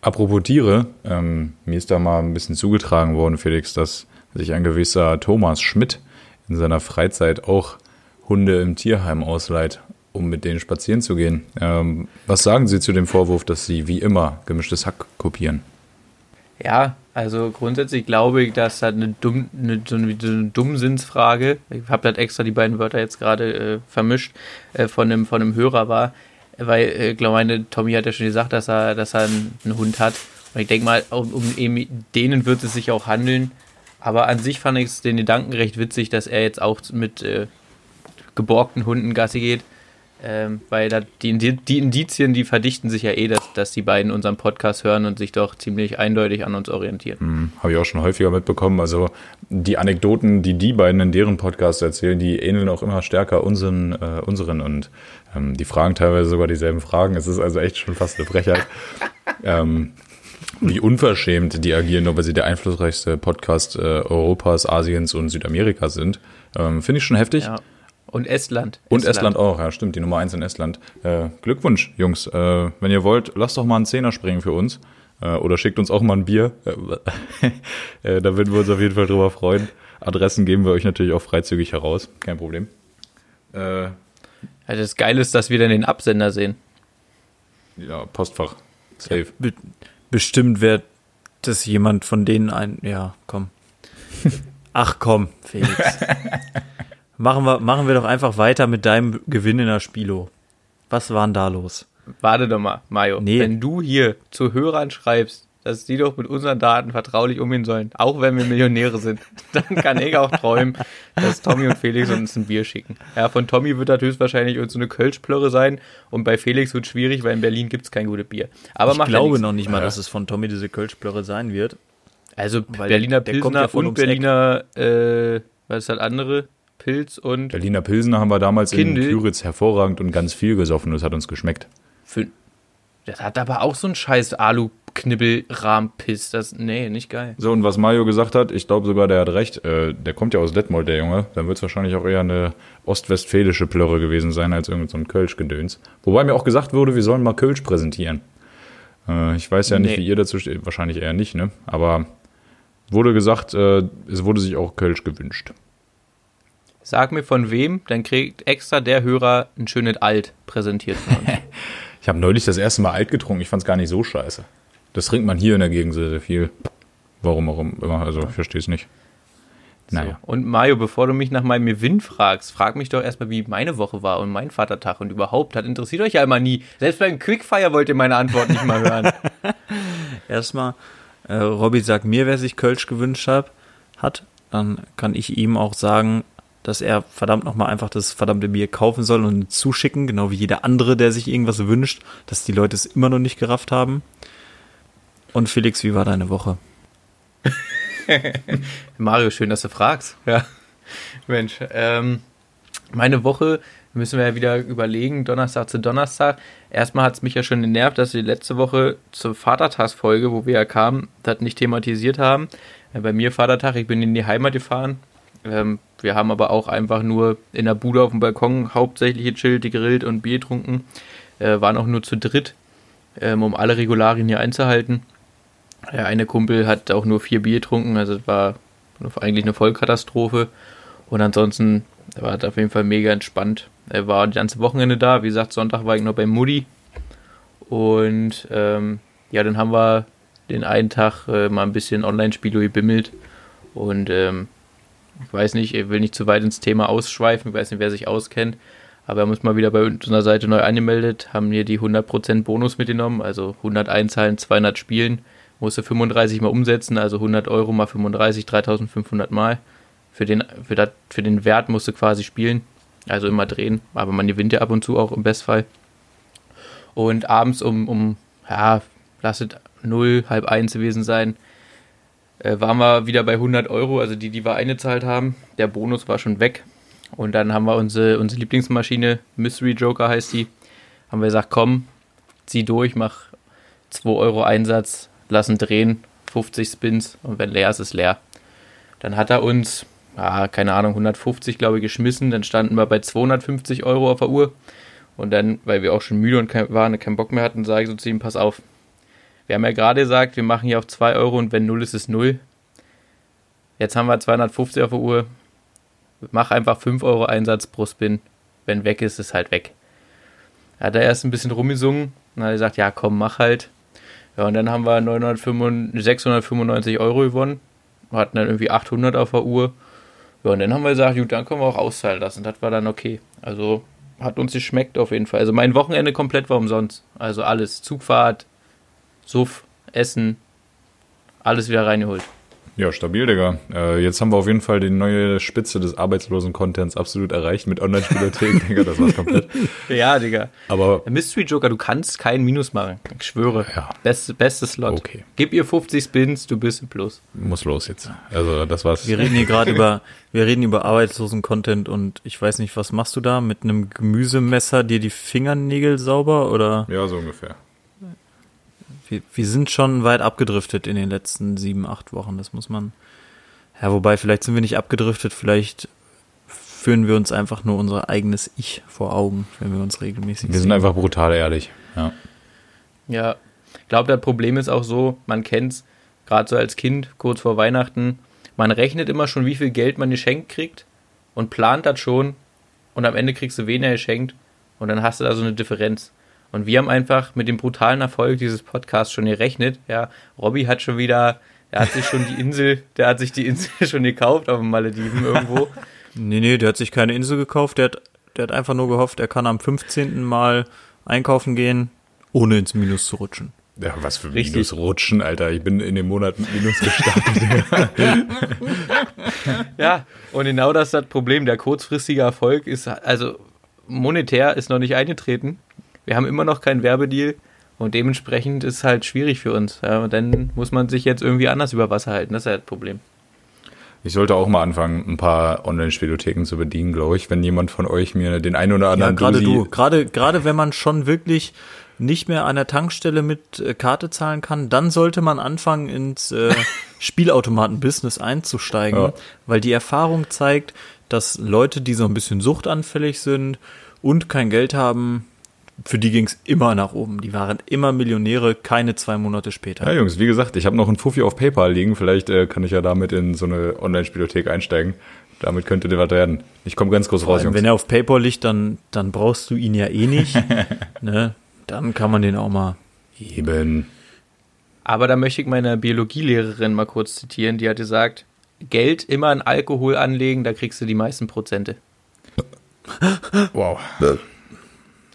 apropos Tiere, ähm, mir ist da mal ein bisschen zugetragen worden, Felix, dass sich ein gewisser Thomas Schmidt in seiner Freizeit auch Hunde im Tierheim ausleiht, um mit denen spazieren zu gehen. Ähm, was sagen Sie zu dem Vorwurf, dass Sie wie immer gemischtes Hack kopieren? Ja, also grundsätzlich glaube ich, dass das eine, dumm, eine, so eine, eine Dummsinnsfrage, ich habe das extra die beiden Wörter jetzt gerade äh, vermischt, äh, von, einem, von einem Hörer war, weil ich äh, glaube, meine Tommy hat ja schon gesagt, dass er, dass er einen, einen Hund hat. Und ich denke mal, um, um eben denen wird es sich auch handeln. Aber an sich fand ich es den Gedanken recht witzig, dass er jetzt auch mit äh, geborgten Hunden Gassi geht. Ähm, weil da die, die Indizien, die verdichten sich ja eh, dass, dass die beiden unseren Podcast hören und sich doch ziemlich eindeutig an uns orientieren. Hm, Habe ich auch schon häufiger mitbekommen. Also die Anekdoten, die die beiden in deren Podcast erzählen, die ähneln auch immer stärker unseren, äh, unseren und ähm, die fragen teilweise sogar dieselben Fragen. Es ist also echt schon fast eine Frechheit. ähm, wie unverschämt die agieren, nur weil sie der einflussreichste Podcast äh, Europas, Asiens und Südamerikas sind. Ähm, Finde ich schon heftig. Ja. Und Estland. Und Estland. Estland. auch, ja, stimmt, die Nummer eins in Estland. Äh, Glückwunsch, Jungs. Äh, wenn ihr wollt, lasst doch mal einen Zehner springen für uns. Äh, oder schickt uns auch mal ein Bier. Äh, da würden wir uns auf jeden Fall drüber freuen. Adressen geben wir euch natürlich auch freizügig heraus. Kein Problem. Äh, also das Geile ist, dass wir dann den Absender sehen. Ja, Postfach. Safe. Be bestimmt wird das jemand von denen ein. Ja, komm. Ach komm, Felix. Machen wir, machen wir doch einfach weiter mit deinem Gewinn in der Spilo. Was war denn da los? Warte doch mal, Mario. Nee. Wenn du hier zu Hörern schreibst, dass die doch mit unseren Daten vertraulich umgehen sollen, auch wenn wir Millionäre sind, dann kann ich auch träumen, dass Tommy und Felix uns ein Bier schicken. Ja, von Tommy wird das höchstwahrscheinlich uns so eine Kölschplörre sein und bei Felix wird es schwierig, weil in Berlin gibt es kein gutes Bier. Aber ich glaube ja noch nicht mal, dass es von Tommy diese Kölschplörre sein wird. Also Berliner der, der Pilsner ja und Berliner, äh, was ist das andere? Pilz und. Berliner Pilsen haben wir damals Kindle. in Küritz hervorragend und ganz viel gesoffen. Das hat uns geschmeckt. Für, das hat aber auch so einen scheiß alu knibbel rahmpiss Das, nee, nicht geil. So, und was Mario gesagt hat, ich glaube sogar, der hat recht. Äh, der kommt ja aus Detmold, der Junge. Dann wird es wahrscheinlich auch eher eine ostwestfälische Plörre gewesen sein, als irgendein so Kölsch-Gedöns. Wobei mir auch gesagt wurde, wir sollen mal Kölsch präsentieren. Äh, ich weiß ja nicht, nee. wie ihr dazu steht. Wahrscheinlich eher nicht, ne? Aber wurde gesagt, äh, es wurde sich auch Kölsch gewünscht. Sag mir von wem, dann kriegt extra der Hörer ein schönes Alt präsentiert von uns. ich habe neulich das erste Mal Alt getrunken. Ich fand es gar nicht so scheiße. Das trinkt man hier in der Gegend sehr, sehr viel. Warum auch immer. Also, ich verstehe es nicht. Naja. So. Und Mario, bevor du mich nach meinem Gewinn fragst, frag mich doch erstmal, wie meine Woche war und mein Vatertag und überhaupt. Das interessiert euch ja immer nie. Selbst beim Quickfire wollt ihr meine Antwort nicht mal hören. erstmal, äh, Robby sagt mir, wer sich Kölsch gewünscht hat, hat. Dann kann ich ihm auch sagen, dass er verdammt nochmal einfach das verdammte Bier kaufen soll und zuschicken, genau wie jeder andere, der sich irgendwas wünscht, dass die Leute es immer noch nicht gerafft haben. Und Felix, wie war deine Woche? Mario, schön, dass du fragst. Ja, Mensch, ähm, meine Woche müssen wir ja wieder überlegen, Donnerstag zu Donnerstag. Erstmal hat es mich ja schon genervt, dass wir letzte Woche zur Vatertagsfolge, wo wir ja kamen, das nicht thematisiert haben. Bei mir Vatertag, ich bin in die Heimat gefahren, ähm, wir haben aber auch einfach nur in der Bude auf dem Balkon hauptsächlich gechillt, gegrillt und Bier getrunken. Äh, waren auch nur zu dritt, ähm, um alle Regularien hier einzuhalten. Der eine Kumpel hat auch nur vier Bier getrunken, also es war eigentlich eine Vollkatastrophe. Und ansonsten war es auf jeden Fall mega entspannt. Er war die ganze Wochenende da. Wie gesagt, Sonntag war ich noch bei Mutti. Und ähm, ja, dann haben wir den einen Tag äh, mal ein bisschen Online-Spiele gebimmelt. Und ähm, ich weiß nicht, ich will nicht zu weit ins Thema ausschweifen, ich weiß nicht, wer sich auskennt, aber wir haben uns mal wieder bei unserer Seite neu angemeldet, haben hier die 100% Bonus mitgenommen, also 100 Einzahlen, 200 Spielen, musste 35 mal umsetzen, also 100 Euro mal 35, 3500 mal. Für den, für, dat, für den Wert musste quasi spielen, also immer drehen, aber man gewinnt ja ab und zu auch im Bestfall. Und abends um, um ja, lasset 0, halb 1 gewesen sein, äh, waren wir wieder bei 100 Euro, also die, die wir eingezahlt haben. Der Bonus war schon weg. Und dann haben wir unsere, unsere Lieblingsmaschine, Mystery Joker heißt die, haben wir gesagt, komm, zieh durch, mach 2 Euro Einsatz, lassen drehen, 50 Spins und wenn leer ist, ist leer. Dann hat er uns, ah, keine Ahnung, 150 glaube ich geschmissen, dann standen wir bei 250 Euro auf der Uhr. Und dann, weil wir auch schon müde und kein, waren und keinen Bock mehr hatten, sage ich so zu ihm, pass auf, wir haben ja gerade gesagt, wir machen hier auf 2 Euro und wenn 0 ist, ist 0. Jetzt haben wir 250 auf der Uhr. Mach einfach 5 Euro Einsatz pro Spin. Wenn weg ist, ist halt weg. Hat er erst ein bisschen rumgesungen. Dann hat er gesagt, ja komm, mach halt. Ja, und dann haben wir 995, 695 Euro gewonnen. Hatten dann irgendwie 800 auf der Uhr. Ja, und dann haben wir gesagt, gut, dann können wir auch auszahlen lassen. Das war dann okay. Also hat uns geschmeckt auf jeden Fall. Also mein Wochenende komplett war umsonst. Also alles. Zugfahrt, Suff, Essen, alles wieder reingeholt. Ja, stabil, Digga. Äh, jetzt haben wir auf jeden Fall die neue Spitze des arbeitslosen-Contents absolut erreicht mit Online-Spielothek, Digga. Das war's komplett. Ja, Digga. Aber Mystery Joker, du kannst keinen Minus machen. Ich schwöre. Ja. Beste, beste Slot. Okay. Gib ihr 50 Spins, du bist im Plus. muss los jetzt. Also, das war's. Wir reden hier gerade über, wir reden über Arbeitslosen-Content und ich weiß nicht, was machst du da? Mit einem Gemüsemesser dir die Fingernägel sauber oder? Ja, so ungefähr. Wir, wir sind schon weit abgedriftet in den letzten sieben, acht Wochen, das muss man. Ja, wobei, vielleicht sind wir nicht abgedriftet, vielleicht führen wir uns einfach nur unser eigenes Ich vor Augen, wenn wir uns regelmäßig Wir sind einfach brutal ehrlich. Ja. Ja, ich glaube, das Problem ist auch so, man kennt's, gerade so als Kind, kurz vor Weihnachten, man rechnet immer schon, wie viel Geld man geschenkt kriegt und plant das schon und am Ende kriegst du weniger geschenkt und dann hast du da so eine Differenz. Und wir haben einfach mit dem brutalen Erfolg dieses Podcasts schon gerechnet. Ja, Robby hat schon wieder, der hat sich schon die Insel, der hat sich die Insel schon gekauft auf den Malediven irgendwo. Nee, nee, der hat sich keine Insel gekauft, der hat, der hat einfach nur gehofft, er kann am 15. Mal einkaufen gehen, ohne ins Minus zu rutschen. ja, was für Richtig. Minus rutschen, Alter. Ich bin in dem Monat mit Minus gestartet. Ja, und genau das ist das Problem. Der kurzfristige Erfolg ist, also monetär ist noch nicht eingetreten. Wir haben immer noch keinen Werbedeal und dementsprechend ist es halt schwierig für uns. Ja, und dann muss man sich jetzt irgendwie anders über Wasser halten. Das ist ja das Problem. Ich sollte auch mal anfangen, ein paar Online-Spielotheken zu bedienen, glaube ich. Wenn jemand von euch mir den einen oder Ja, anderen gerade Dosi- du. Gerade, gerade wenn man schon wirklich nicht mehr an der Tankstelle mit äh, Karte zahlen kann, dann sollte man anfangen, ins äh, Spielautomaten-Business einzusteigen, Ja. weil die Erfahrung zeigt, dass Leute, die so ein bisschen suchtanfällig sind und kein Geld haben, für die ging's immer nach oben. Die waren immer Millionäre, keine zwei Monate später. Ja, Jungs, wie gesagt, ich habe noch einen Fuffi auf PayPal liegen. Vielleicht äh, kann ich ja damit in so eine Online-Spielothek einsteigen. Damit könnte der was werden. Ich komme ganz groß raus, Jungs. Wenn er auf PayPal liegt, dann, dann brauchst du ihn ja eh nicht. ne? Dann kann man den auch mal Eben. Aber da möchte ich meine Biologielehrerin mal kurz zitieren. Die hat gesagt, Geld immer in Alkohol anlegen, da kriegst du die meisten Prozente. Wow.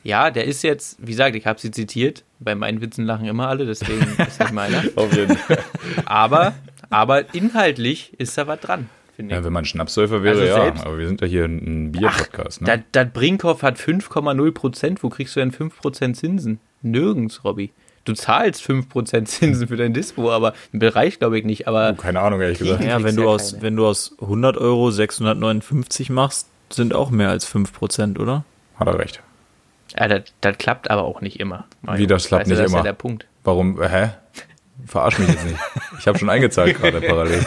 Ja, der ist jetzt, wie gesagt, ich habe sie zitiert. Bei meinen Witzen lachen immer alle, deswegen ist nicht meiner. Auf jeden Fall. Aber, aber inhaltlich ist da was dran, finde ich. Ja, wenn man Schnapssäufer wäre, Also ja. selbst- Aber wir sind ja hier ein Bier-Podcast, ne? Das, das Brinkhoff hat 5,0 Prozent. Wo kriegst du denn 5 Prozent Zinsen? Nirgends, Robby. Du zahlst 5 Prozent Zinsen für dein Dispo, aber im Bereich glaube ich nicht. Aber Keine Ahnung, ehrlich gesagt. Ja, wenn du, aus, keine. wenn du aus 100 Euro 659 machst, sind auch mehr als 5%, oder? Hat er recht. Ja, das, das klappt aber auch nicht immer. Wie, das klappt Weißt du, nicht das ist immer? ja der Punkt. Warum? Hä? Verarsch mich jetzt nicht. Ich habe schon eingezahlt gerade parallel.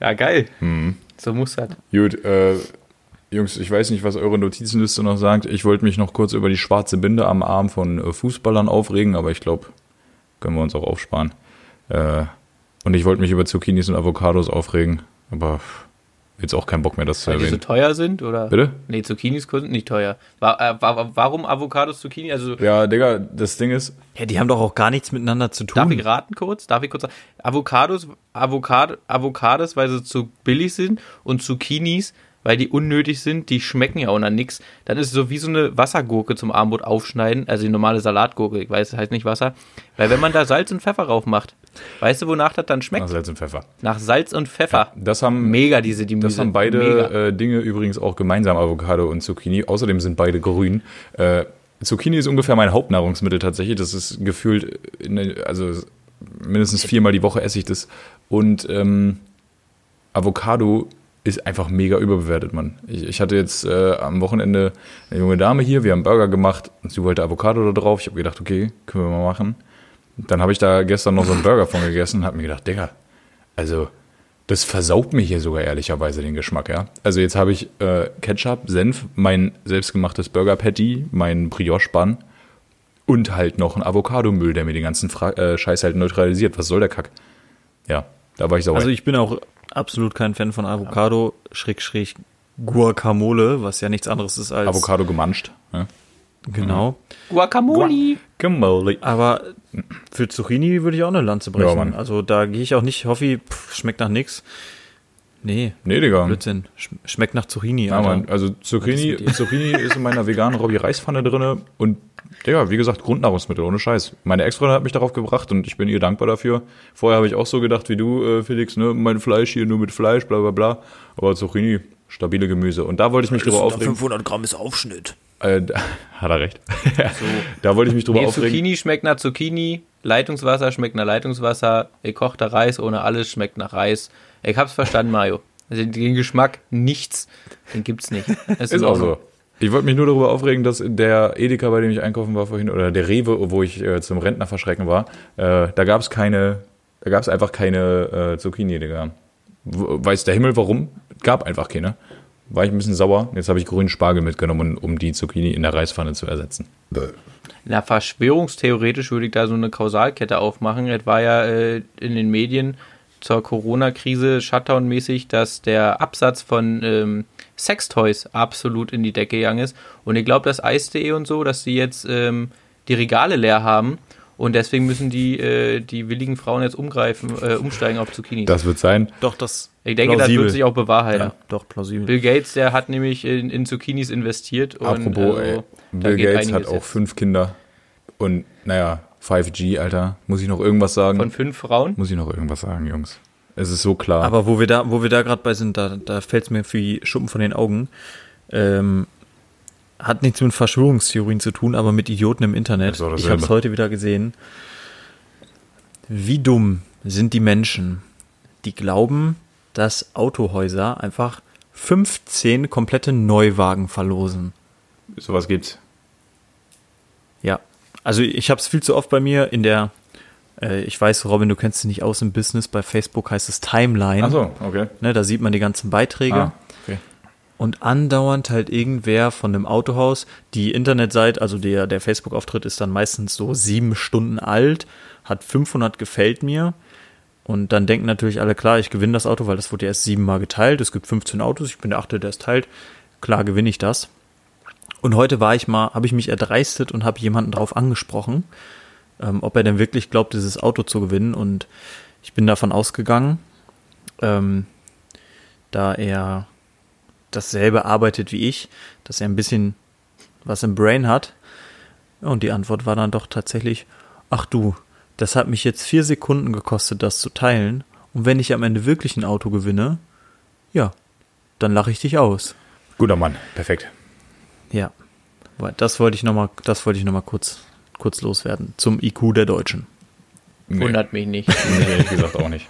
Ja, geil. Hm. So muss das. Gut, äh, Jungs, ich weiß nicht, was eure Notizenliste noch sagt. Ich wollte mich noch kurz über die schwarze Binde am Arm von äh, Fußballern aufregen, aber ich glaube, können wir uns auch aufsparen. Äh, und ich wollte mich über Zucchinis und Avocados aufregen, aber jetzt auch keinen Bock mehr, das zu Weil die so erwähnen. teuer sind, oder? Bitte? Nee, Zucchinis sind nicht teuer. Wa- äh, wa- wa- warum Avocados, Zucchini? Also, Ja, Digga, das Ding ist, Ja, die haben doch auch gar nichts miteinander zu tun. darf ich raten kurz? Darf ich kurz sagen? Avocados, Avocado, Avocados, weil sie zu billig sind und Zucchinis, weil die unnötig sind, die schmecken ja auch nach nix. Dann ist es so wie so eine Wassergurke zum Abendbrot aufschneiden, also die normale Salatgurke, ich weiß, das heißt nicht Wasser. Weil wenn man da Salz und Pfeffer drauf macht, weißt du, wonach das dann schmeckt? nach Salz und Pfeffer. Nach Salz und Pfeffer. Das haben, Mega diese die das haben beide äh, Dinge übrigens auch gemeinsam, Avocado und Zucchini. Außerdem sind beide grün. Äh, Zucchini ist ungefähr mein Hauptnahrungsmittel tatsächlich. Das ist gefühlt, in, der- also mindestens viermal die Woche esse ich das. Und ähm, Avocado ist einfach mega überbewertet, Mann. Ich, ich hatte jetzt äh, am Wochenende eine junge Dame hier, wir haben Burger gemacht und sie wollte Avocado da drauf. Ich habe gedacht, okay, können wir mal machen. Dann habe ich da gestern noch so einen Burger von gegessen und habe mir gedacht, Digga, also das versaut mir hier sogar ehrlicherweise den Geschmack, ja. Also jetzt habe ich äh, Ketchup, Senf, mein selbstgemachtes Burger Patty, mein Brioche Bun und halt noch ein Avocadomüll, der mir den ganzen Fra äh, Scheiß halt neutralisiert. Was soll der Kack? Ja, da war ich sauer. Also ich bin auch absolut kein Fan von Avocado, schräg, schräg, Guacamole, was ja nichts anderes ist als Avocado gemanscht. Ja. Genau. Guacamole. Guacamole. Aber für Zucchini würde ich auch eine Lanze brechen. Ja, also da gehe ich auch nicht, Hoffi, pff, schmeckt nach nix. Nee, Nee, Digga. Blödsinn. Sch schmeckt nach Zucchini, Ja. Mann. Also Zucchini, ist? Zucchini ist in meiner veganen Robby Reispfanne drinne und Digga, wie gesagt, Grundnahrungsmittel, ohne Scheiß. Meine Ex-Freundin hat mich darauf gebracht und ich bin ihr dankbar dafür. Vorher habe ich auch so gedacht wie du, äh, Felix, ne, mein Fleisch hier nur mit Fleisch, bla bla bla. Aber Zucchini, stabile Gemüse. Und da wollte ich mich drüber aufregen. 500 Gramm ist Aufschnitt. Äh, da, hat er recht. da wollte ich mich drüber Nee, aufregen. Zucchini schmeckt nach Zucchini, Leitungswasser schmeckt nach Leitungswasser, gekochter Reis ohne alles schmeckt nach Reis. Ich hab's verstanden, Mario. Also den Geschmack nichts, den gibt's nicht. Es Ist in auch so. Ich wollte mich nur darüber aufregen, dass der Edeka, bei dem ich einkaufen war vorhin, oder der Rewe, wo ich äh, zum Rentner verschrecken war, äh, da gab es keine, da gab es einfach keine äh, Zucchini, Digga. Weiß der Himmel warum? Gab einfach keine. War ich ein bisschen sauer. Jetzt habe ich grünen Spargel mitgenommen, um die Zucchini in der Reispfanne zu ersetzen. Na, verschwörungstheoretisch würde ich da so eine Kausalkette aufmachen. Es war ja äh, in den Medien zur Corona-Krise Shutdown-mäßig, dass der Absatz von ähm, Sextoys absolut in die Decke gegangen ist. Und ich glaube, dass Eis.de und so, dass sie jetzt ähm, die Regale leer haben. Und deswegen müssen die, äh, die willigen Frauen jetzt umgreifen, äh, umsteigen auf Zucchini. Das wird sein. Doch, das ich denke, plausibel. das wird sich auch bewahrheiten. ja, doch, plausibel. Bill Gates, der hat nämlich in, in Zucchinis investiert. Und Apropos, also, ey, da Bill geht Gates hat einiges auch jetzt. fünf Kinder. Und naja, 5G, Alter. Muss ich noch irgendwas sagen? Von fünf Frauen. Muss ich noch irgendwas sagen, Jungs? Es ist so klar. Aber wo wir da, wo wir da gerade bei sind, da, da fällt es mir wie Schuppen von den Augen. Ähm, hat nichts mit Verschwörungstheorien zu tun, aber mit Idioten im Internet. Ich habe es heute wieder gesehen. Wie dumm sind die Menschen, die glauben, dass Autohäuser einfach 15 komplette Neuwagen verlosen. Sowas gibt's. Ja, also ich habe es viel zu oft bei mir in der, äh, ich weiß, Robin, du kennst dich nicht aus im Business, bei Facebook heißt es Timeline. Ach so, okay. Ne, da sieht man die ganzen Beiträge. Ah, okay. Und andauernd halt irgendwer von einem Autohaus, die Internetseite, also der, der Facebook-Auftritt ist dann meistens so sieben Stunden alt, hat 500 gefällt mir. Und dann denken natürlich alle, klar, ich gewinne das Auto, weil das wurde erst siebenmal geteilt. Es gibt 15 Autos, ich bin der Achte, der es teilt. Klar gewinne ich das. Und heute war ich mal, habe ich mich erdreistet und habe jemanden drauf angesprochen, ähm, ob er denn wirklich glaubt, dieses Auto zu gewinnen. Und ich bin davon ausgegangen, ähm, da er dasselbe arbeitet wie ich, dass er ein bisschen was im Brain hat. Und die Antwort war dann doch tatsächlich, ach du, das hat mich jetzt vier Sekunden gekostet, das zu teilen. Und wenn ich am Ende wirklich ein Auto gewinne, ja, dann lache ich dich aus. Guter Mann, perfekt. Ja, weil das wollte ich nochmal, das wollte ich noch mal kurz, kurz loswerden zum IQ der Deutschen. Nee, Wundert mich nicht. nee, ehrlich gesagt auch nicht.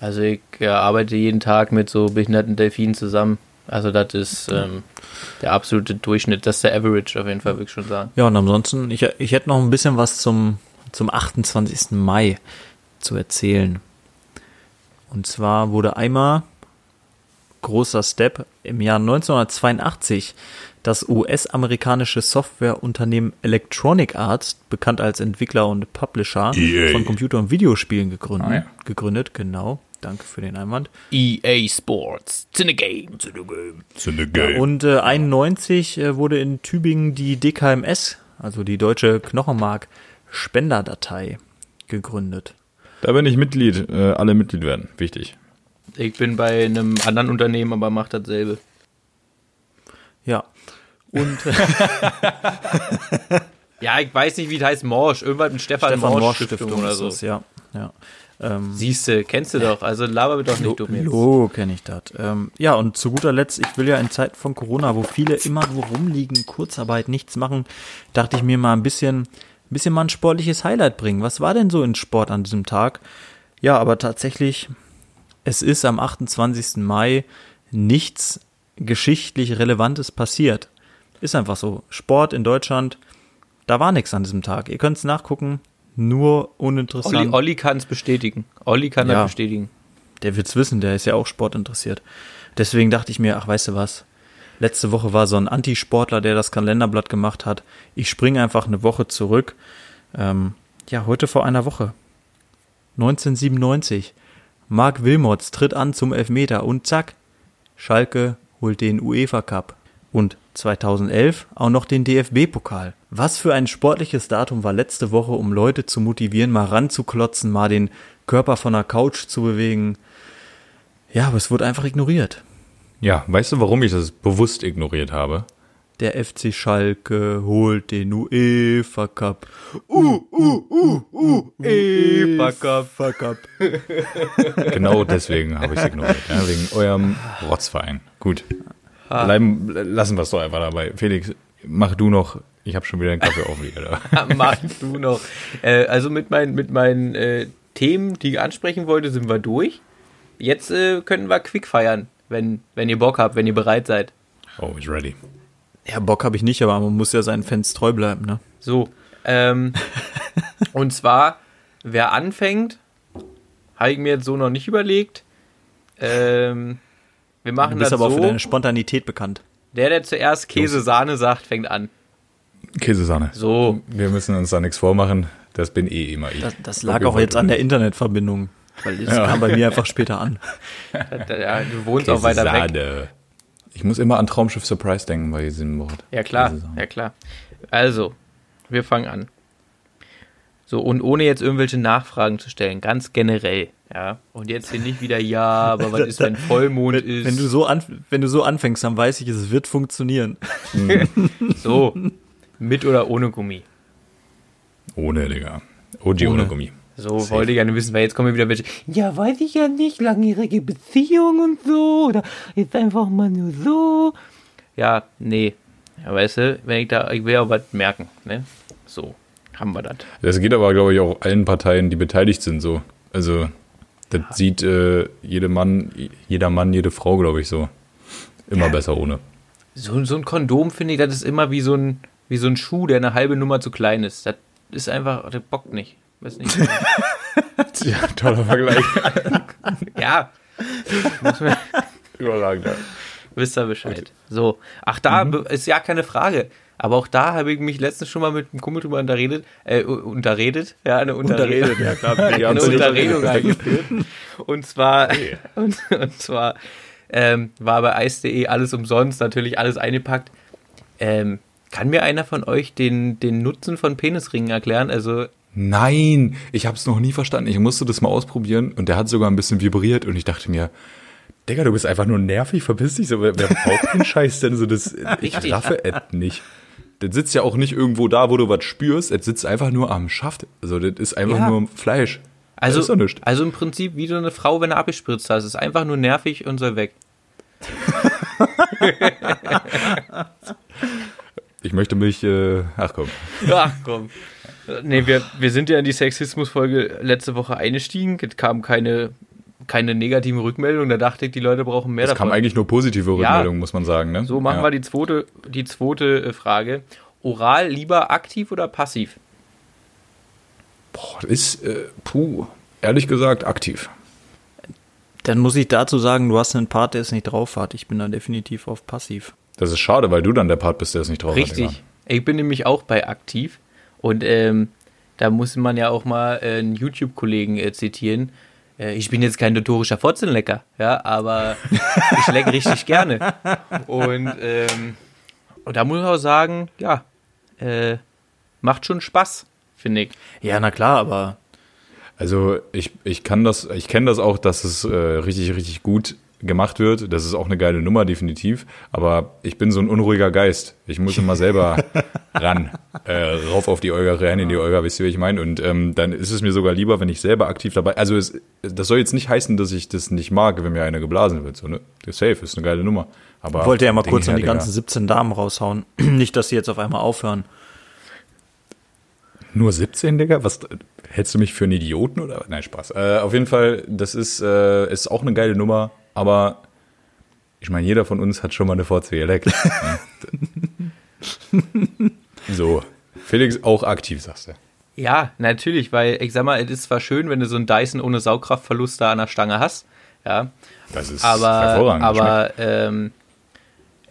Also ich äh, arbeite jeden Tag mit so behinderten Delfinen zusammen. Also das ist ähm, der absolute Durchschnitt, das ist der Average auf jeden Fall, würde ich schon sagen. Ja, und ansonsten, ich, ich hätte noch ein bisschen was zum, zum 28. Mai zu erzählen. Und zwar wurde einmal großer Step im Jahr 1982 das US-amerikanische Softwareunternehmen Electronic Arts, bekannt als Entwickler und Publisher EA. von Computer- und Videospielen gegründet. Ah, ja. gegründet. Genau, danke für den Einwand. EA Sports, it's in the game. Und äh, 91 äh, wurde in Tübingen die DKMS, also die Deutsche Knochenmark Spenderdatei, gegründet. Da bin ich Mitglied, äh, alle Mitglied werden. Wichtig. Ich bin bei einem anderen Unternehmen, aber mache dasselbe. Ja. Und Ja, ich weiß nicht, wie das heißt, Morsch. Irgendwas mit Stefan, Stefan Morsch Morsch Stiftung, Stiftung oder ist so. es, ja. ja. Ähm, Siehst du, kennst du doch. Also laber mir doch nicht dumm jetzt. Lo, kenne ich das. Ähm, ja, und zu guter Letzt, ich will ja in Zeiten von Corona, wo viele immer nur rumliegen, Kurzarbeit, nichts machen, dachte ich mir mal ein bisschen, ein bisschen mal ein sportliches Highlight bringen. Was war denn so in Sport an diesem Tag? Ja, aber tatsächlich, es ist am 28. Mai nichts geschichtlich Relevantes passiert. Ist einfach so. Sport in Deutschland, da war nichts an diesem Tag. Ihr könnt es nachgucken, nur uninteressant. Olli, Olli kann es bestätigen. Olli kann Ja. das bestätigen. Der wird's wissen, der ist ja auch sportinteressiert. Deswegen dachte ich mir, ach, weißt du was? Letzte Woche war so ein Antisportler, der das Kalenderblatt gemacht hat. Ich springe einfach eine Woche zurück. Ähm, ja, heute vor einer Woche. 1997. Marc Wilmots tritt an zum Elfmeter und zack, Schalke holt den UEFA Cup. Und 2011 auch noch den DFB-Pokal. Was für ein sportliches Datum war letzte Woche, um Leute zu motivieren, mal ranzuklotzen, mal den Körper von der Couch zu bewegen. Ja, aber es wurde einfach ignoriert. Ja, weißt du, warum ich das bewusst ignoriert habe? Der FC Schalke holt den UEFA Cup. Uh, uh, uh, uh, UEFA Cup. Cup. Genau deswegen habe ich es ignoriert. Ja, wegen eurem Rotzverein. Gut. Bleiben, lassen wir es doch einfach dabei. Felix, mach du noch. Ich habe schon wieder den Kaffee aufliegen. Mach du noch. Äh, also mit meinen, mit meinen äh, Themen, die ich ansprechen wollte, sind wir durch. Jetzt äh, könnten wir quick feiern, wenn, wenn ihr Bock habt, wenn ihr bereit seid. Oh, is ready. Ja, Bock habe ich nicht, aber man muss ja seinen Fans treu bleiben, ne? So. Ähm, und zwar, wer anfängt, habe ich mir jetzt so noch nicht überlegt. Ähm, wir machen Du bist das aber auch für so. deine Spontanität bekannt. Der, der zuerst Käse-Sahne sagt, fängt an. Käsesahne. So. Wir müssen uns da nichts vormachen. Das bin eh immer ich. Das, das lag auch jetzt an der Internetverbindung. Weil das kam bei mir einfach später an. Ja, du wohnst auch weiter weg. Ich muss immer an Traumschiff Surprise denken bei diesem Wort. Ja, klar. Ja, klar. Also, wir fangen an. So, und ohne jetzt irgendwelche Nachfragen zu stellen, ganz generell, ja. Und jetzt hier nicht wieder, ja, aber was ist, wenn Vollmond Wenn, ist? wenn, du so an, wenn du so anfängst, dann weiß ich, es wird funktionieren. so, mit oder ohne Gummi? Ohne, Digga. OG ohne, Ohne. Gummi. So, Safe. wollte ich gerne wissen, weil jetzt kommen wieder welche, ja, weiß ich ja nicht, langjährige Beziehung und so, oder jetzt einfach mal nur so. Ja, nee. Ja, weißt du, wenn ich da, ich will ja was merken, ne? So, haben wir das. Das geht aber, glaube ich, auch allen Parteien, die beteiligt sind, so. Also, das sieht äh, jeder Mann, jeder Mann, jede Frau, glaube ich, so. Immer besser ohne. So, so ein Kondom, finde ich, das ist immer wie so ein, wie so ein Schuh, der eine halbe Nummer zu klein ist. Das ist einfach, das bockt nicht. Weiß nicht. Ja, toller Vergleich. ja, Überragend. wisst ihr Bescheid. So, ach, da be- ist ja keine Frage. Aber auch da habe ich mich letztens schon mal mit einem Kumpel drüber unterredet, äh, unterredet, ja, eine Unterredung, ja klar. eine Unterredung eingeführt. Und zwar, und, und zwar ähm, war bei Eis.de alles umsonst, natürlich alles eingepackt. Ähm, kann mir einer von euch den, den Nutzen von Penisringen erklären? Also, Nein, ich habe es noch nie verstanden. Ich musste das mal ausprobieren und der hat sogar ein bisschen vibriert und ich dachte mir, Digga, du bist einfach nur nervig, verpiss dich so. Wer, wer braucht den Scheiß denn so? Das, ich raffe es nicht. Das sitzt ja auch nicht irgendwo da, wo du was spürst. Es sitzt einfach nur am Schaft. Also das ist einfach Ja. nur Fleisch. also, das ist doch nichts. also im Prinzip wie so eine Frau, wenn er abgespritzt. Es ist einfach nur nervig und soll weg. Ich möchte mich, äh, ach komm. Ach komm. Nee, wir, wir sind ja in die Sexismus-Folge letzte Woche eingestiegen. Es kam keine, keine negativen Rückmeldungen. Da dachte ich, die Leute brauchen mehr Es davon. kam eigentlich nur positive Rückmeldungen, muss man sagen. Ne? so, machen ja. wir die zweite, die zweite äh, Frage. Oral lieber aktiv oder passiv? Boah, das ist, äh, puh, ehrlich gesagt, aktiv. Dann muss ich dazu sagen, du hast einen Part, der es nicht drauf hat. Ich bin da definitiv auf passiv. Das ist schade, weil du dann der Part bist, der es nicht drauf hat. Richtig. Ich bin nämlich auch bei aktiv. Und ähm, da muss man ja auch mal äh, einen YouTube-Kollegen äh, zitieren. Äh, ich bin jetzt kein notorischer Fotzenlecker, ja, aber ich lecke richtig gerne. Und, ähm, und da muss ich auch sagen, ja, äh, macht schon Spaß, finde ich. Ja, na klar, aber Also ich, ich kann das, ich kenne das auch, dass es äh, richtig, richtig gut gemacht wird. Das ist auch eine geile Nummer, definitiv. Aber ich bin so ein unruhiger Geist. Ich muss immer selber ran, äh, rauf auf die Olga, rein in die Olga, wisst ihr, wie ich meine? Und ähm, dann ist es mir sogar lieber, wenn ich selber aktiv dabei. Also es, das soll jetzt nicht heißen, dass ich das nicht mag, wenn mir einer geblasen wird. So, ne? Das ist safe, ist eine geile Nummer. Aber ich wollte ja mal kurz an die ganzen 17 Damen raushauen. nicht, dass sie jetzt auf einmal aufhören. Nur 17, Digga? Was hältst du mich für einen Idioten oder? Nein, Spaß. Äh, auf jeden Fall, das ist, äh, ist auch eine geile Nummer, aber ich meine, jeder von uns hat schon mal eine Fotze geleckt. so. Felix auch aktiv, sagst du. Ja, natürlich, weil ich sag mal, es ist zwar schön, wenn du so einen Dyson ohne Saugkraftverlust da an der Stange hast, ja, Das ist aber, hervorragend. aber ähm,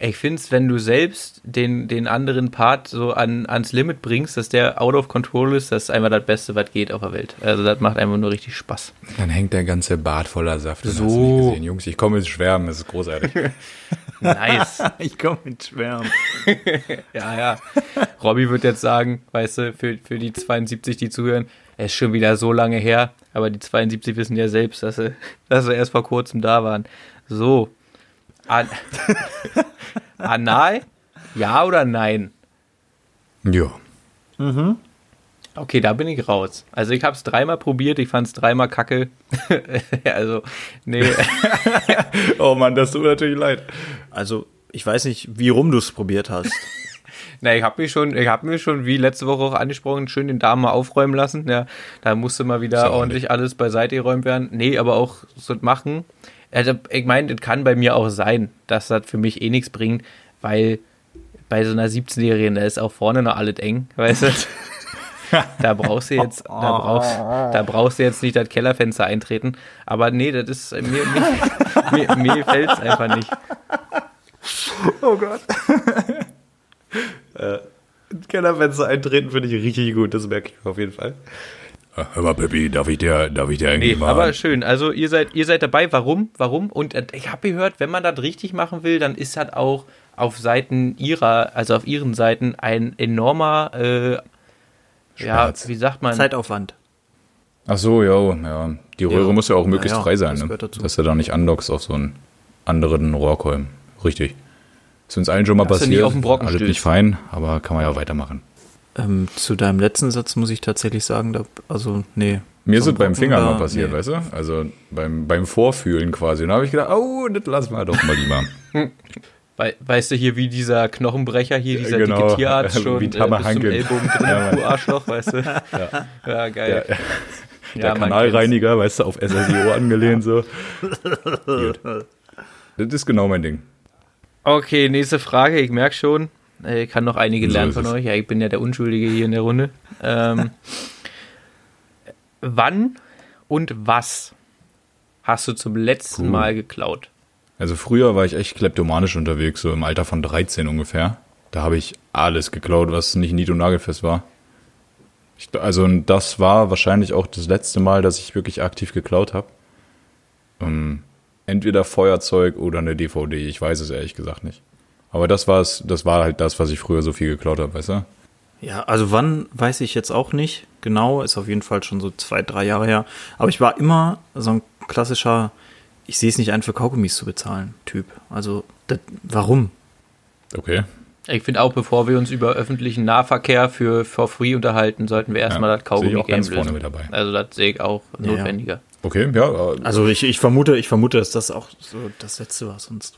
Ich finde es, wenn du selbst den, den anderen Part so an, ans Limit bringst, dass der out of control ist, das ist einfach das Beste, was geht auf der Welt. Also das macht einfach nur richtig Spaß. Dann hängt der ganze Bart voller Saft. So. hast du nicht gesehen. Jungs, ich komme ins Schwärmen, das ist großartig. Nice. Ich komme mit Schwärmen. ja, ja. Robby wird jetzt sagen, weißt du, für, für die 72, die zuhören, es ist schon wieder so lange her, aber die 72 wissen ja selbst, dass sie, dass sie erst vor kurzem da waren. So. An Anal? Ja oder nein? ja. Okay, da bin ich raus. Also ich habe es dreimal probiert, ich fand es dreimal kacke. also, nee. Oh Mann, das tut natürlich leid. Also, ich weiß nicht, wie rum du es probiert hast. Na, ich habe mich schon, ich habe mir schon, wie letzte Woche auch angesprochen, schön den Darm mal aufräumen lassen. Ja, da musste mal wieder ordentlich alles beiseite geräumt werden. Nee, aber auch so machen. Also, ich meine, das kann bei mir auch sein, dass das für mich eh nichts bringt, weil bei so einer 17-Jährigen, da ist auch vorne noch alles eng, weißt du? da brauchst du jetzt, da brauchst, da brauchst du jetzt nicht das Kellerfenster eintreten. Aber nee, das ist, mir, mir, mir, mir fällt es einfach nicht. Oh Gott. äh, Kellerfenster eintreten finde ich richtig gut, das merke ich auf jeden Fall. Hör mal, Pippi, darf ich dir, darf ich dir eigentlich Nee, aber schön. Also ihr seid, ihr seid dabei. Warum? Warum? Und äh, ich habe gehört, wenn man das richtig machen will, dann ist das auch auf Seiten ihrer, also auf ihren Seiten ein enormer, äh, ja, wie sagt man? Zeitaufwand. Ach so, ja, ja. Die Röhre Ja. muss ja auch möglichst Ja, frei sein, das ne? dass du da nicht andockst auf so einen anderen Rohrkolben. Richtig. Ist uns allen schon mal Dass du passiert. nie auf den Brocken Alles nicht fein, aber kann man ja weitermachen. Ähm, zu deinem letzten Satz muss ich tatsächlich sagen, da, also, nee. Mir ist es beim Finger da- mal passiert, nee. weißt du? Also beim, beim Vorfühlen quasi. Und da habe ich gedacht, oh, das lassen wir doch mal lieber. Wei- weißt du hier, wie dieser Knochenbrecher hier, dieser Genau. dicke Tierarzt schon Wie äh, bis Tammer zum. Ellbogen drin, Ja, du Arschloch, weißt du? Ja, geil. Der, Ja, der man Kanalreiniger, weißt du, auf SSIO angelehnt so. Gut. Das ist genau mein Ding. Okay, nächste Frage. Ich merke schon, ich kann noch einige lernen von euch. Ja, ich bin ja der Unschuldige hier in der Runde. Ähm, wann und was hast du zum letzten Puh. Mal geklaut? Also früher war ich echt kleptomanisch unterwegs, so im Alter von 13 ungefähr. Da habe ich alles geklaut, was nicht nied- und nagelfest war. Ich, also und das war wahrscheinlich auch das letzte Mal, dass ich wirklich aktiv geklaut habe. Ähm, entweder Feuerzeug oder eine DVD, ich weiß es ehrlich gesagt nicht. Aber das war's, das war halt das, was ich früher so viel geklaut habe, weißt du? Ja, also wann weiß ich jetzt auch nicht. Genau, ist auf jeden Fall schon so zwei, drei Jahre her. Aber ich war immer so ein klassischer, ich sehe es nicht ein, für Kaugummis zu bezahlen, Typ. Also, das, warum? Okay. Ich finde auch, bevor wir uns über öffentlichen Nahverkehr für for free unterhalten, sollten wir erstmal Ja, das Kaugummi sehe ich auch ganz Game vorne lösen. mit dabei. Also das sehe ich auch Ja, ja. notwendiger. Okay, ja. äh, Also ich, ich vermute, ich vermute, dass das auch so das Letzte war, sonst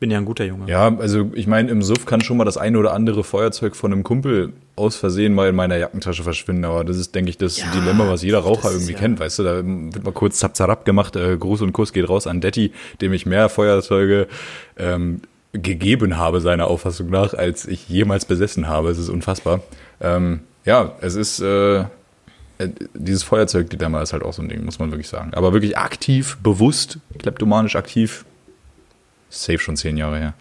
bin ja ein guter Junge. Ja, also ich meine, im Suff kann schon mal das eine oder andere Feuerzeug von einem Kumpel aus Versehen mal in meiner Jackentasche verschwinden, aber das ist, denke ich, das Ja, Dilemma, was jeder Raucher irgendwie ja- kennt, weißt du, da wird mal kurz zapzarab gemacht, äh, Gruß und Kuss geht raus an Detti, dem ich mehr Feuerzeuge ähm, gegeben habe, seiner Auffassung nach, als ich jemals besessen habe. Es ist unfassbar. Ähm, ja, es ist äh, äh, dieses Feuerzeug-Dilemma ist halt auch so ein Ding, muss man wirklich sagen. Aber wirklich aktiv, bewusst, kleptomanisch aktiv, safe schon zehn Jahre her.